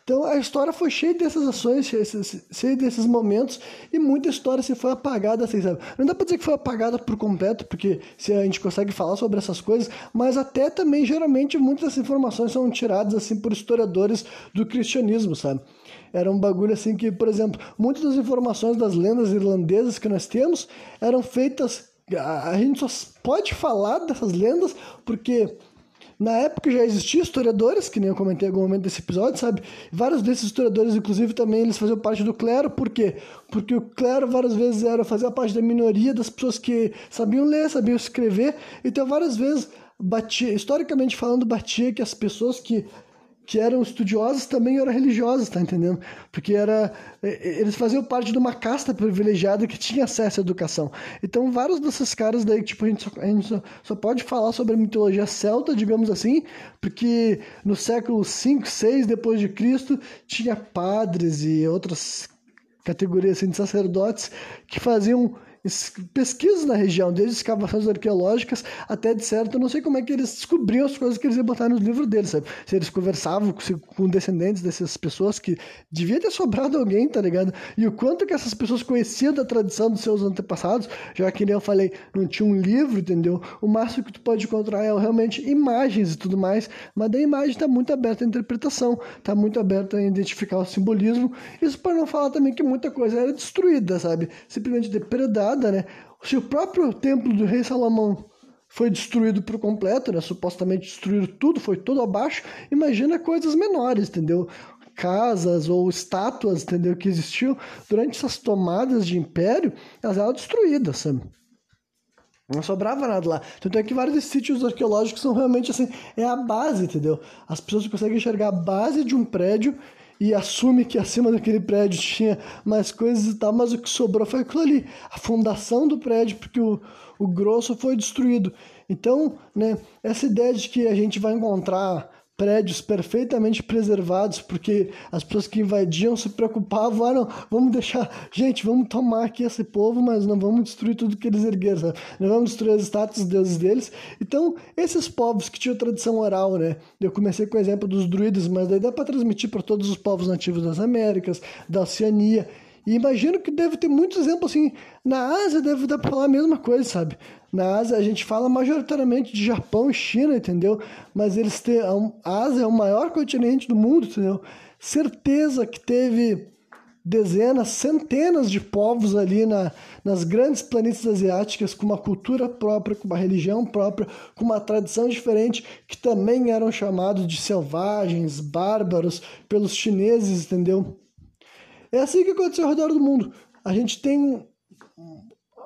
Então a história foi cheia dessas ações, cheia desses momentos, e muita história se foi apagada, assim, sabe? Não dá pra dizer que foi apagada por completo, porque se a gente consegue falar sobre essas coisas, mas até também, geralmente, muitas informações são tiradas, assim, por historiadores do cristianismo, sabe? Era um bagulho assim que, por exemplo, muitas das informações das lendas irlandesas que nós temos eram feitas. A gente só pode falar dessas lendas porque na época já existiam historiadores, que nem eu comentei em algum momento desse episódio, sabe? Vários desses historiadores, inclusive, também eles faziam parte do clero, por quê? Porque o clero várias vezes era fazer parte da minoria das pessoas que sabiam ler, sabiam escrever, então várias vezes batia, historicamente falando, batia que as pessoas que que eram estudiosos também eram religiosos, tá entendendo? Porque era eles faziam parte de uma casta privilegiada que tinha acesso à educação. Então, vários desses caras daí, tipo, a gente, só, a gente só, só pode falar sobre a mitologia celta, digamos assim, porque no século 5, 6 depois de Cristo tinha padres e outras categorias assim, de sacerdotes que faziam pesquisas na região, desde escavações arqueológicas até de certo, não sei como é que eles descobriam as coisas que eles iam botar nos livros deles, sabe? Se eles conversavam com, com descendentes dessas pessoas que devia ter sobrado alguém, tá ligado? E o quanto que essas pessoas conheciam da tradição dos seus antepassados, já que nem eu falei, não tinha um livro, entendeu? O máximo que tu pode encontrar é realmente imagens e tudo mais, mas da imagem está muito aberta à interpretação, está muito aberta a identificar o simbolismo. Isso para não falar também que muita coisa era destruída, sabe? Simplesmente depredada nada, né? Se o próprio templo do rei Salomão foi destruído por completo, né? Supostamente destruíram tudo, foi todo abaixo. Imagina coisas menores, entendeu? Casas ou estátuas, entendeu? Que existiam durante essas tomadas de império, elas eram destruídas, sabe? Não sobrava nada lá. Tanto é que vários sítios arqueológicos são realmente assim, é a base, entendeu? As pessoas conseguem enxergar a base de um prédio e assume que acima daquele prédio tinha mais coisas e tal, mas o que sobrou foi aquilo ali, a fundação do prédio, porque o, o grosso foi destruído. Então, né, essa ideia de que a gente vai encontrar prédios perfeitamente preservados, porque as pessoas que invadiam se preocupavam, ah, não, vamos deixar, gente, vamos tomar aqui esse povo, mas não vamos destruir tudo que eles ergueram, sabe? não vamos destruir as estátuas dos deuses deles. Então, esses povos que tinham tradição oral, né? Eu comecei com o exemplo dos druidas, mas daí dá para transmitir para todos os povos nativos das Américas, da Oceania, e imagino que deve ter muitos exemplos assim. Na Ásia deve dar para falar a mesma coisa, sabe? Na Ásia a gente fala majoritariamente de Japão e China, entendeu? Mas eles têm. A Ásia é o maior continente do mundo, entendeu? Certeza que teve dezenas, centenas de povos ali na, nas grandes planícies asiáticas com uma cultura própria, com uma religião própria, com uma tradição diferente, que também eram chamados de selvagens, bárbaros pelos chineses, entendeu? É assim que aconteceu ao redor do mundo. A gente tem.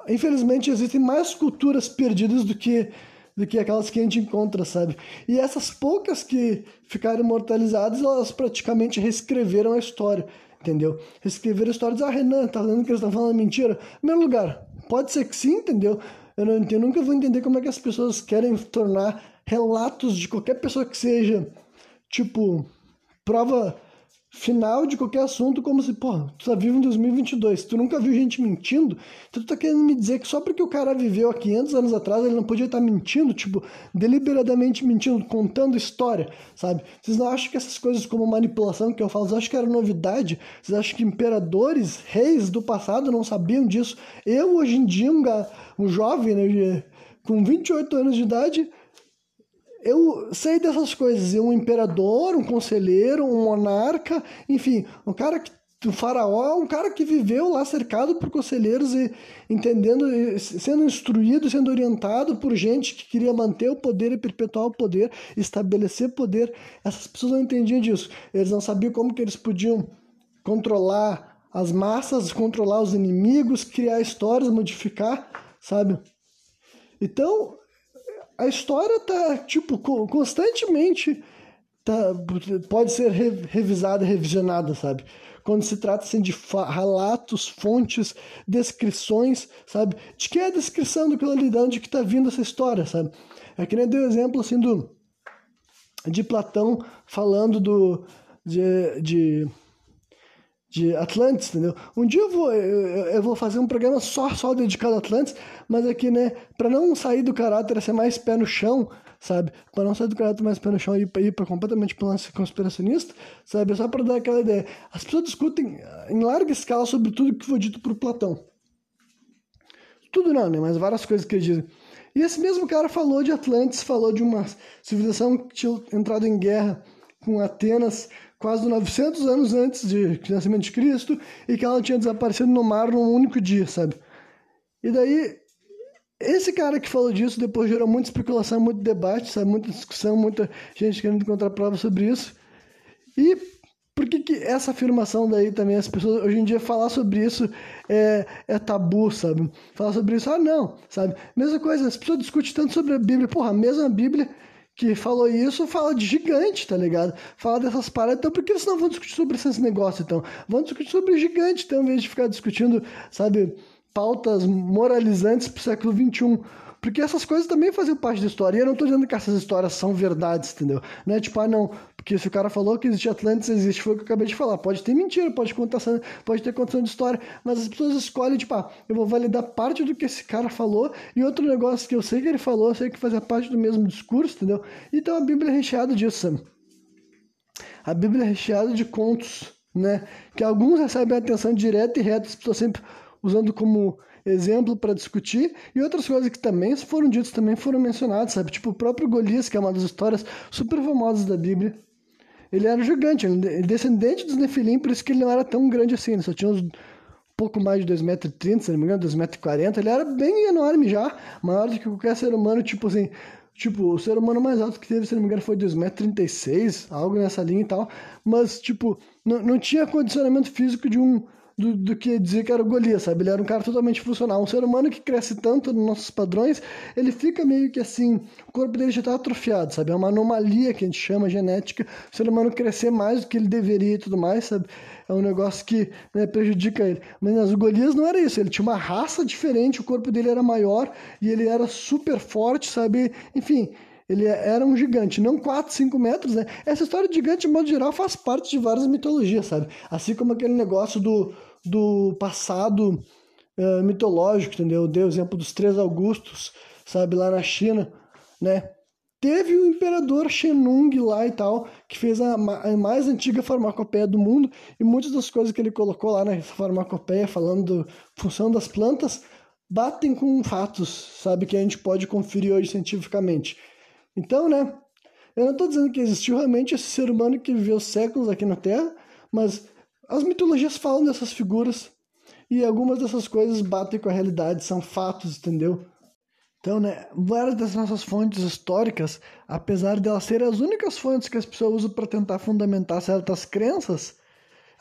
Infelizmente, existem mais culturas perdidas do que, do que aquelas que a gente encontra, sabe? E essas poucas que ficaram imortalizadas, elas praticamente reescreveram a história, entendeu? Reescreveram a história. Diz, ah, Renan, tá falando que eles estão falando mentira? Em primeiro lugar, pode ser que sim, entendeu? Eu, não, eu nunca vou entender como é que as pessoas querem tornar relatos de qualquer pessoa que seja, tipo, prova final de qualquer assunto como se, pô, tu tá vivo em 2022, tu nunca viu gente mentindo, então tu tá querendo me dizer que só porque o cara viveu há 500 anos atrás ele não podia estar mentindo, tipo, deliberadamente mentindo, contando história, sabe? Vocês não acham que essas coisas como manipulação que eu falo, vocês acham que era novidade? Vocês acham que imperadores, reis do passado não sabiam disso? Eu, hoje em dia, um, um jovem, né, com 28 anos de idade, eu sei dessas coisas. Um imperador, um conselheiro, um monarca, enfim, um cara que o faraó um cara que viveu lá cercado por conselheiros e entendendo, sendo instruído, sendo orientado por gente que queria manter o poder e perpetuar o poder, estabelecer poder. Essas pessoas não entendiam disso. Eles não sabiam como que eles podiam controlar as massas, controlar os inimigos, criar histórias, modificar, sabe? Então, a história tá, tipo, constantemente tá, pode ser re, revisada, revisionada, sabe? Quando se trata assim, de relatos, fontes, descrições, sabe? De que é a descrição do ali, de onde que tá vindo essa história, sabe? É que nem deu exemplo assim do de Platão falando do de, de de Atlantis, entendeu? Um dia eu vou, eu, eu, vou fazer um programa só, só dedicado a Atlantis, mas aqui, né, para não sair do caráter, ser mais pé no chão, sabe? Para não sair do caráter mais pé no chão e ir para completamente para lance conspiracionista, sabe? É só para dar aquela ideia. As pessoas discutem em larga escala sobre tudo que foi dito por Platão. Tudo não, né? Mas várias coisas que ele diz. E esse mesmo cara falou de Atlantis, falou de uma civilização que tinha entrado em guerra com Atenas quase 900 anos antes de nascimento de Cristo e que ela tinha desaparecido no mar num único dia, sabe? E daí esse cara que falou disso depois gerou muita especulação, muito debate, sabe? Muita discussão, muita gente querendo encontrar provas sobre isso. E por que, que essa afirmação daí também, as pessoas hoje em dia falar sobre isso é, é tabu, sabe? Falar sobre isso, ah, não, sabe? Mesma coisa, as pessoas discutem tanto sobre a Bíblia, porra, a mesma Bíblia que falou isso fala de gigante, tá ligado? Fala dessas paradas, então por que eles não vão discutir sobre esses negócios, então? Vão discutir sobre gigante, então, em vez de ficar discutindo, sabe, pautas moralizantes pro século XXI. Porque essas coisas também faziam parte da história. E eu não tô dizendo que essas histórias são verdades, entendeu? Não é tipo, ah, não, porque se o cara falou que existe Atlantis, existe, foi o que eu acabei de falar. Pode ter mentira, pode, pode ter contação de história, mas as pessoas escolhem, tipo, ah, eu vou validar parte do que esse cara falou e outro negócio que eu sei que ele falou, eu sei que fazia parte do mesmo discurso, entendeu? Então a Bíblia é recheada disso? A Bíblia é recheada de contos, né? Que alguns recebem atenção direta e reta, as pessoas sempre usando como exemplo para discutir, e outras coisas que também foram ditas, também foram mencionadas, sabe? Tipo o próprio Golias, que é uma das histórias super famosas da Bíblia. Ele era gigante, ele é descendente dos Nefilim, por isso que ele não era tão grande assim, ele só tinha uns pouco mais de 2,30m, se não me engano, 2,40m, ele era bem enorme já, maior do que qualquer ser humano, tipo assim, tipo, o ser humano mais alto que teve, se não me engano, foi 2,36m, algo nessa linha e tal, mas, tipo, não, não tinha condicionamento físico de um do, do, que dizer que era o Golias, sabe? Ele era um cara totalmente funcional. Um ser humano que cresce tanto nos nossos padrões, ele fica meio que assim, o corpo dele já está atrofiado, sabe? É uma anomalia que a gente chama genética. O ser humano crescer mais do que ele deveria e tudo mais, sabe? É um negócio que né, prejudica ele. Mas o Golias não era isso, ele tinha uma raça diferente, o corpo dele era maior e ele era super forte, sabe? Enfim, ele era um gigante, não 4, 5 metros, né? Essa história de gigante, de modo geral, faz parte de várias mitologias, sabe? Assim como aquele negócio do, do passado uh, mitológico, entendeu? Deu o exemplo dos três Augustos, sabe, lá na China, né? Teve o imperador Shenung lá e tal, que fez a, a, mais antiga farmacopeia do mundo, e muitas das coisas que ele colocou lá na farmacopeia, falando da função das plantas, batem com fatos, sabe, que a gente pode conferir hoje cientificamente. Então, né, eu não estou dizendo que existiu realmente esse ser humano que viveu séculos aqui na Terra, mas as mitologias falam dessas figuras e algumas dessas coisas batem com a realidade, são fatos, entendeu? Então, né, várias das nossas fontes históricas, apesar de elas serem as únicas fontes que as pessoas usam para tentar fundamentar certas crenças,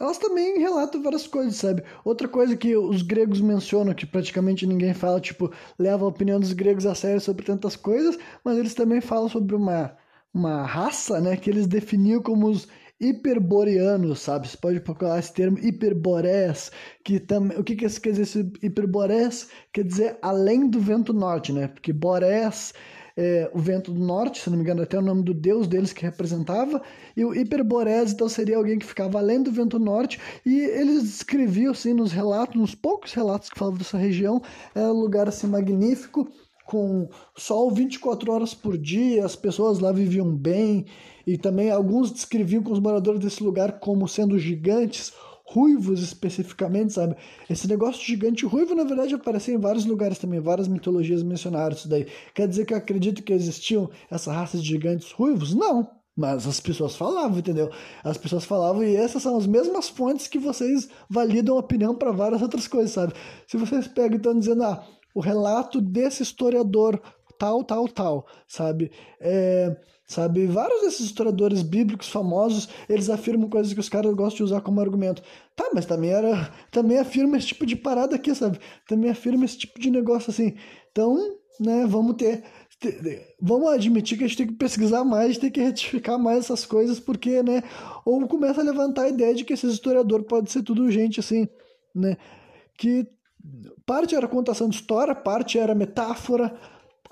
elas também relatam várias coisas, sabe? Outra coisa que os gregos mencionam, que praticamente ninguém fala, tipo, leva a opinião dos gregos a sério sobre tantas coisas, mas eles também falam sobre uma, uma raça, né, que eles definiam como os hiperboreanos, sabe? Você pode procurar esse termo hiperborés, que também, o que, que quer dizer esse hiperborés? Quer dizer além do vento norte, né? Porque borés é o vento do norte, se não me engano, até o nome do deus deles que representava, e o hiperborés, então, seria alguém que ficava além do vento norte, e eles descreviam, assim, nos relatos, nos poucos relatos que falavam dessa região, é um lugar, assim, magnífico, com sol 24 horas por dia, as pessoas lá viviam bem, e também alguns descreviam com os moradores desse lugar como sendo gigantes, ruivos especificamente, sabe? Esse negócio gigante ruivo, na verdade, aparecia em vários lugares também, várias mitologias mencionaram isso daí. Quer dizer que eu acredito que existiam essa raça de gigantes ruivos? Não. Mas as pessoas falavam, entendeu? As pessoas falavam e essas são as mesmas fontes que vocês validam a opinião para várias outras coisas, sabe? Se vocês pegam estão dizendo, ah, o relato desse historiador tal, tal, tal, sabe? É, sabe? Vários desses historiadores bíblicos famosos, eles afirmam coisas que os caras gostam de usar como argumento. Tá, mas também era, também afirma esse tipo de parada aqui, sabe? Também afirma esse tipo de negócio assim. Então, né, vamos ter vamos admitir que a gente tem que pesquisar mais, tem que retificar mais essas coisas, porque, né, ou começa a levantar a ideia de que esse historiador pode ser tudo gente assim, né, que Parte era contação de história, parte era metáfora,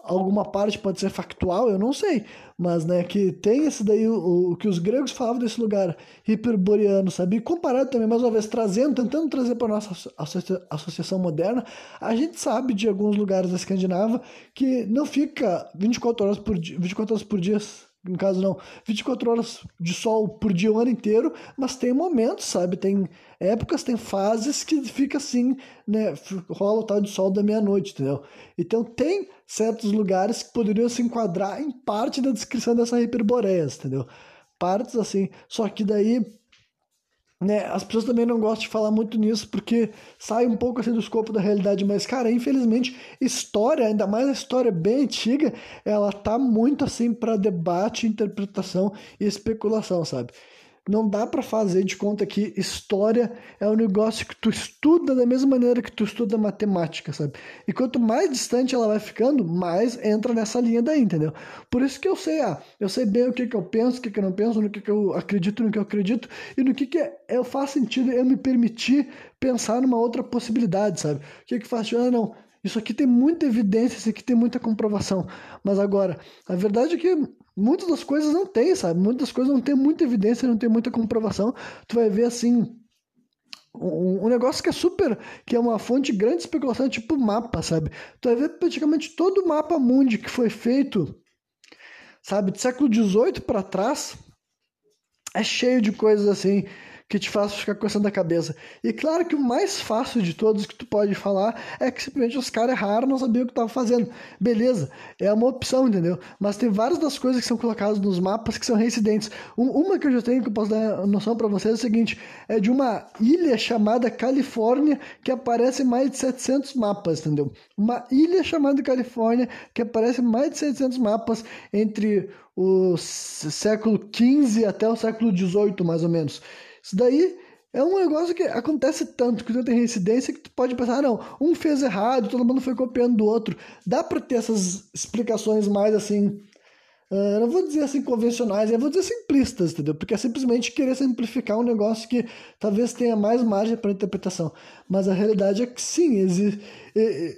alguma parte pode ser factual, eu não sei. Mas, né, que tem esse daí, o, o que os gregos falavam desse lugar hiperboreano, sabe? E comparado também, mais uma vez, trazendo, tentando trazer para nossa associação moderna, a gente sabe de alguns lugares da Escandinava que não fica 24 horas por dia, 24 horas por dia no caso não, 24 horas de sol por dia o ano inteiro, mas tem momentos, sabe? Tem épocas, tem fases que fica assim, né? Rola o tal de sol da meia-noite, entendeu? Então tem certos lugares que poderiam se enquadrar em parte da descrição dessa hiperboreia, entendeu? Partes assim, só que daí né, as pessoas também não gostam de falar muito nisso porque sai um pouco assim do escopo da realidade, mas cara, infelizmente, história, ainda mais a história bem antiga, ela tá muito assim para debate, interpretação e especulação, sabe? Não dá para fazer de conta que história é um negócio que tu estuda da mesma maneira que tu estuda matemática, sabe? E quanto mais distante ela vai ficando, mais entra nessa linha daí, entendeu? Por isso que eu sei, ah, eu sei bem o que, que eu penso, o que, que eu não penso, no que, que eu acredito, no que eu acredito, e no que, que eu faz sentido eu me permitir pensar numa outra possibilidade, sabe? O que, que faz? Ah, não, isso aqui tem muita evidência, isso aqui tem muita comprovação. Mas agora, a verdade é que muitas das coisas não tem, sabe? Muitas das coisas não tem muita evidência, não tem muita comprovação. Tu vai ver assim. Um, um negócio que é super, que é uma fonte de grande especulação, tipo mapa, sabe? Tu vai ver praticamente todo o mapa mundi que foi feito, sabe, do século XVIII para trás, é cheio de coisas assim, que te faça ficar coçando a cabeça. E claro que o mais fácil de todos que tu pode falar é que simplesmente os caras erraram, não sabiam o que estavam fazendo. Beleza, é uma opção, entendeu? Mas tem várias das coisas que são colocadas nos mapas que são reincidentes. Uma que eu já tenho, que eu posso dar noção para vocês, é o seguinte: é de uma ilha chamada Califórnia que aparece em mais de 700 mapas, entendeu? Uma ilha chamada Califórnia que aparece em mais de 700 mapas entre o século XV até o século XVIII, mais ou menos. Isso daí é um negócio que acontece tanto que tu tem reincidência que tu pode pensar, ah, não, um fez errado, todo mundo foi copiando do outro. Dá para ter essas explicações mais assim Uh, não vou dizer assim convencionais, eu vou dizer simplistas, entendeu? Porque é simplesmente querer simplificar um negócio que talvez tenha mais margem para interpretação. Mas a realidade é que sim, exi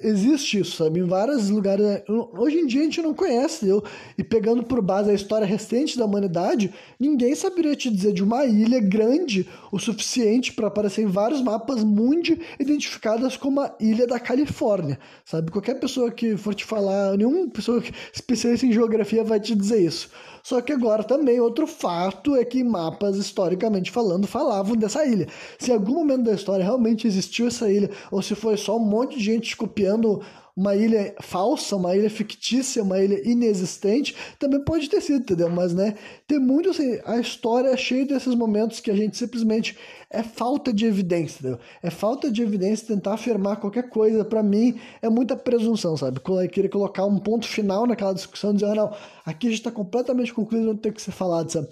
existe isso, sabe? Em vários lugares. Né? Hoje em dia a gente não conhece, entendeu? E pegando por base a história recente da humanidade, ninguém saberia te dizer de uma ilha grande o suficiente para aparecer em vários mapas mundi identificadas como a ilha da Califórnia, sabe? Qualquer pessoa que for te falar, nenhuma pessoa especialista em geografia vai te dizer isso. Só que agora também outro fato é que mapas, historicamente falando, falavam dessa ilha. Se em algum momento da história realmente existiu essa ilha, ou se foi só um monte de gente copiando uma ilha falsa, uma ilha fictícia, uma ilha inexistente, também pode ter sido, entendeu? Mas, né, tem muito assim, a história é cheia desses momentos que a gente simplesmente é falta de evidência, entendeu? É falta de evidência tentar afirmar qualquer coisa, para mim, é muita presunção, sabe? Querer colocar um ponto final naquela discussão, dizer, ah, não, aqui a gente está completamente concluído, não tem que ser falado, sabe?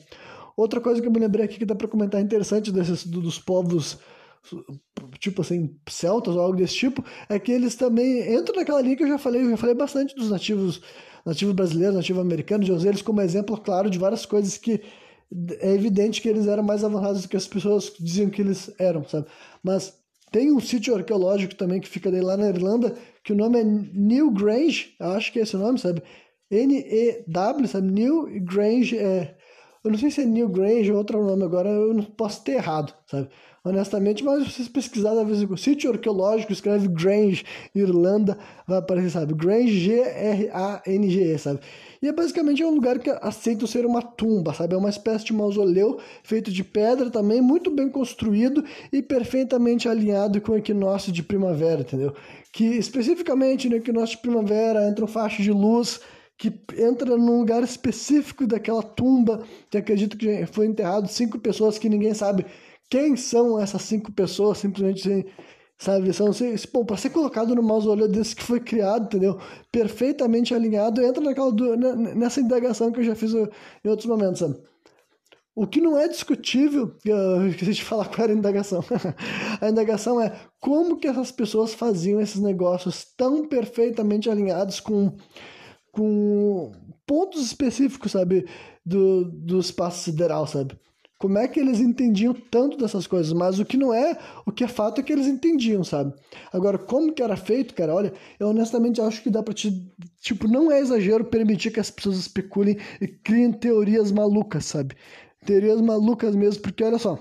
Outra coisa que eu me lembrei aqui que dá para comentar interessante desses, dos povos tipo assim, celtas ou algo desse tipo, é que eles também entram naquela linha que eu já falei, eu já falei bastante dos nativos, nativos brasileiros, nativos americanos, eu usei eles como exemplo, claro, de várias coisas que é evidente que eles eram mais avançados do que as pessoas diziam que eles eram, sabe? Mas tem um sítio arqueológico também que fica lá na Irlanda, que o nome é New Grange, acho que é esse o nome, sabe? N-E-W, sabe? New Grange é. Eu não sei se é New Grange ou outro nome agora, eu não posso ter errado, sabe? Honestamente, mas vocês pesquisarem, às vezes, o sítio arqueológico, escreve Grange, Irlanda, vai aparecer, sabe? Grange, G-R-A-N-G-E, sabe? E é basicamente um lugar que aceita ser uma tumba, sabe? É uma espécie de mausoléu feito de pedra também, muito bem construído e perfeitamente alinhado com o equinócio de primavera, entendeu? Que especificamente no equinócio de primavera entra um faixa de luz que entra num lugar específico daquela tumba, que acredito que foi enterrado cinco pessoas que ninguém sabe quem são essas cinco pessoas, simplesmente sem, sabe? São, bom, para ser colocado no mausoléu desse que foi criado, entendeu? Perfeitamente alinhado, entra naquela, nessa indagação que eu já fiz em outros momentos, sabe? O que não é discutível, eu esqueci de falar qual era a indagação. a indagação é como que essas pessoas faziam esses negócios tão perfeitamente alinhados com, com pontos específicos, sabe, do, do espaço sideral, sabe? Como é que eles entendiam tanto dessas coisas? Mas o que não é, o que é fato é que eles entendiam, sabe? Agora, como que era feito, cara? Olha, eu honestamente acho que dá pra te. Tipo, não é exagero permitir que as pessoas especulem e criem teorias malucas, sabe? Teorias malucas mesmo, porque olha só.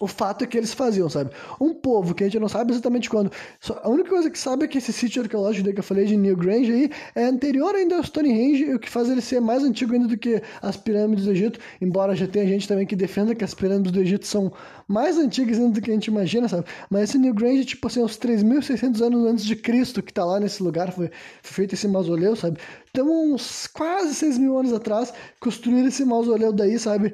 O fato é que eles faziam, sabe? Um povo que a gente não sabe exatamente quando. Só, a única coisa que sabe é que esse sítio arqueológico que eu falei de New Grange aí é anterior ainda ao Stonehenge, o que faz ele ser mais antigo ainda do que as pirâmides do Egito. Embora já tenha gente também que defenda que as pirâmides do Egito são mais antigas ainda do que a gente imagina, sabe? Mas esse New Grange, tipo assim, uns 3.600 anos antes de Cristo, que tá lá nesse lugar, foi, foi feito esse mausoléu, sabe? Então, uns quase 6 mil anos atrás, construíram esse mausoléu daí, sabe?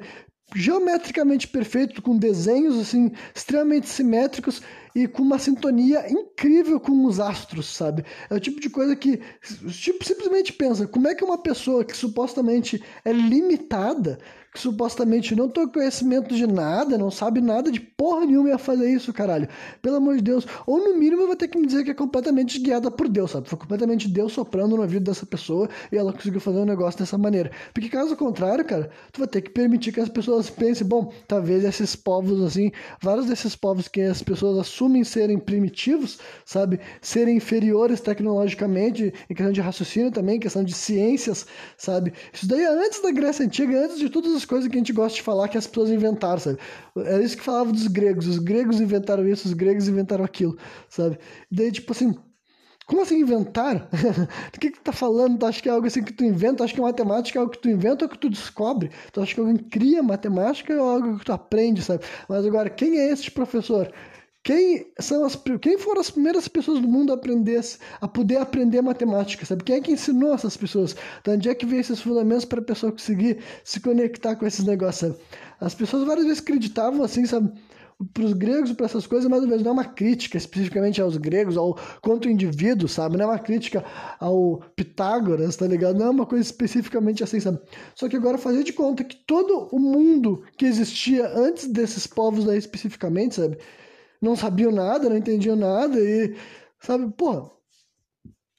Geometricamente perfeito, com desenhos assim extremamente simétricos e com uma sintonia incrível com os astros, sabe? É o tipo de coisa que tipo simplesmente pensa, como é que uma pessoa que supostamente é limitada que supostamente não tem conhecimento de nada, não sabe nada de porra nenhuma ia fazer isso, caralho. Pelo amor de Deus. Ou no mínimo vai ter que me dizer que é completamente guiada por Deus, sabe? Foi completamente Deus soprando na vida dessa pessoa e ela conseguiu fazer um negócio dessa maneira. Porque caso contrário, cara, tu vai ter que permitir que as pessoas pensem, bom, talvez esses povos assim, vários desses povos que as pessoas assumem serem primitivos, sabe? Serem inferiores tecnologicamente, em questão de raciocínio também, em questão de ciências, sabe? Isso daí é antes da Grécia Antiga, antes de todas as coisas que a gente gosta de falar que as pessoas inventaram, sabe? É isso que falava dos gregos. Os gregos inventaram isso, os gregos inventaram aquilo, sabe? E daí, tipo assim, como assim inventar? Do que, que tu tá falando? Tu acha que é algo assim que tu inventa? Tu acha que matemática é algo que tu inventa ou que tu descobre? Tu acha que alguém cria matemática ou é algo que tu aprende, sabe? Mas agora, quem é esse professor? Quem são as quem foram as primeiras pessoas do mundo a aprender a poder aprender matemática, sabe? Quem é que ensinou essas pessoas? De onde é que veio esses fundamentos para a pessoa conseguir se conectar com esses negócios? As pessoas várias vezes acreditavam assim, sabe? Para os gregos, para essas coisas, mas às vezes não é uma crítica especificamente aos gregos, ao quanto indivíduo, sabe? Não é uma crítica ao Pitágoras, tá ligado? Não é uma coisa especificamente assim, sabe? Só que agora fazer de conta que todo o mundo que existia antes desses povos aí especificamente, sabe? Não sabiam nada, não entendiam nada e, sabe, pô,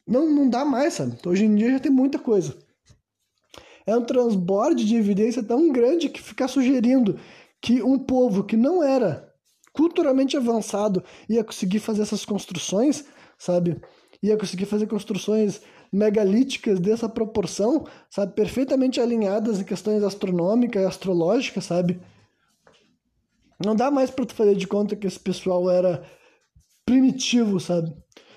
não, não dá mais, sabe? Hoje em dia já tem muita coisa. É um transborde de evidência tão grande que ficar sugerindo que um povo que não era culturalmente avançado ia conseguir fazer essas construções, sabe? Ia conseguir fazer construções megalíticas dessa proporção, sabe? Perfeitamente alinhadas em questões astronômicas astrológicas, sabe? Não dá mais para tu fazer de conta que esse pessoal era primitivo, sabe?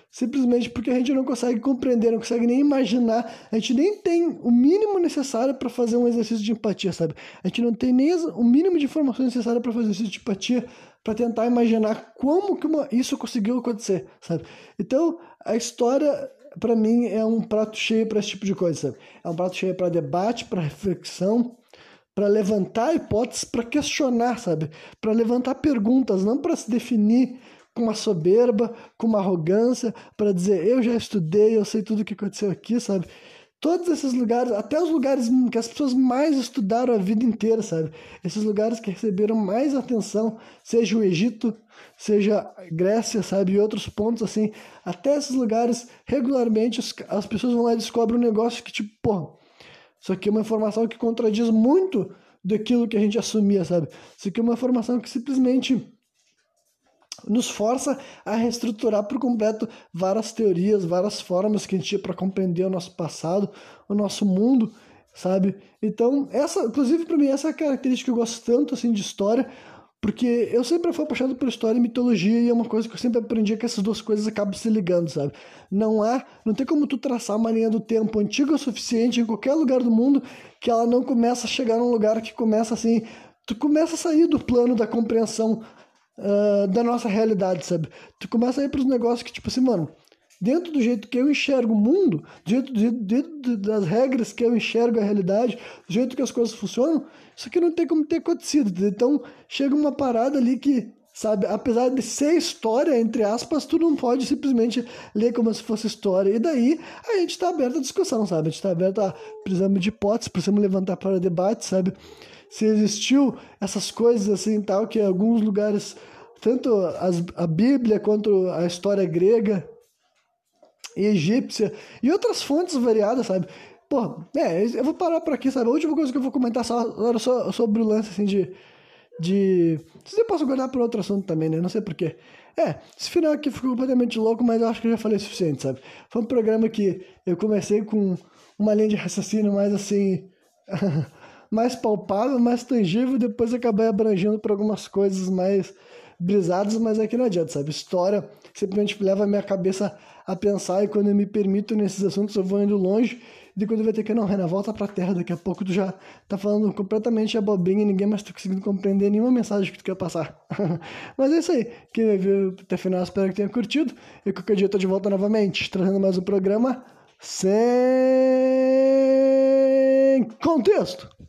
Simplesmente porque a gente não consegue compreender, não consegue nem imaginar, a gente nem tem o mínimo necessário para fazer um exercício de empatia, sabe? A gente não tem nem o mínimo de informações necessárias para fazer um exercício de empatia, para tentar imaginar como que uma, isso conseguiu acontecer, sabe? Então, a história para mim é um prato cheio para esse tipo de coisa, sabe? É um prato cheio para debate, para reflexão, para levantar hipóteses, para questionar, sabe? Para levantar perguntas, não para se definir com uma soberba, com uma arrogância, para dizer eu já estudei, eu sei tudo o que aconteceu aqui, sabe? Todos esses lugares, até os lugares que as pessoas mais estudaram a vida inteira, sabe? Esses lugares que receberam mais atenção, seja o Egito, seja Grécia, sabe? E outros pontos assim. Até esses lugares, regularmente, as pessoas vão lá e descobrem um negócio que, tipo, pô, isso aqui é uma informação que contradiz muito daquilo que a gente assumia, sabe? Isso aqui é uma informação que simplesmente nos força a reestruturar por completo várias teorias, várias formas que a gente tinha para compreender o nosso passado, o nosso mundo, sabe? Então, essa, inclusive para mim essa é a característica que eu gosto tanto assim de história, porque eu sempre fui apaixonado por história e mitologia e é uma coisa que eu sempre aprendi que essas duas coisas acabam se ligando, sabe? Não há, não tem como tu traçar uma linha do tempo antiga o suficiente em qualquer lugar do mundo que ela não começa a chegar num lugar que começa assim, tu começa a sair do plano da compreensão uh, da nossa realidade, sabe? Tu começa a ir para os negócios que tipo assim, mano, dentro do jeito que eu enxergo o mundo, dentro, dentro das regras que eu enxergo a realidade, do jeito que as coisas funcionam, isso aqui não tem como ter acontecido. Então chega uma parada ali que, sabe, apesar de ser história, entre aspas, tu não pode simplesmente ler como se fosse história. E daí a gente está aberto à discussão, sabe? A gente está aberto a precisamos de hipóteses, precisamos levantar para debate, sabe? Se existiu essas coisas assim tal, que em alguns lugares, tanto as, a Bíblia quanto a história grega e egípcia e outras fontes variadas, sabe? Pô, é, eu vou parar por aqui, sabe? A última coisa que eu vou comentar só, agora só sobre o lance, assim, de... de... Se eu posso guardar para outro assunto também, né? Não sei porquê. É, esse final aqui ficou completamente louco, mas eu acho que eu já falei o suficiente, sabe? Foi um programa que eu comecei com uma linha de raciocínio mais, assim... mais palpável, mais tangível, depois acabei abrangendo para algumas coisas mais brisadas, mas aqui não adianta, sabe? História simplesmente leva a minha cabeça a pensar e quando eu me permito nesses assuntos eu vou indo longe de quando vai ter que, não, Renan, volta pra terra, daqui a pouco tu já tá falando completamente abobrinha e ninguém mais tá conseguindo compreender nenhuma mensagem que tu quer passar. Mas é isso aí. Quem viu até o final, espero que tenha curtido. E qualquer dia eu tô de volta novamente, trazendo mais um programa sem contexto.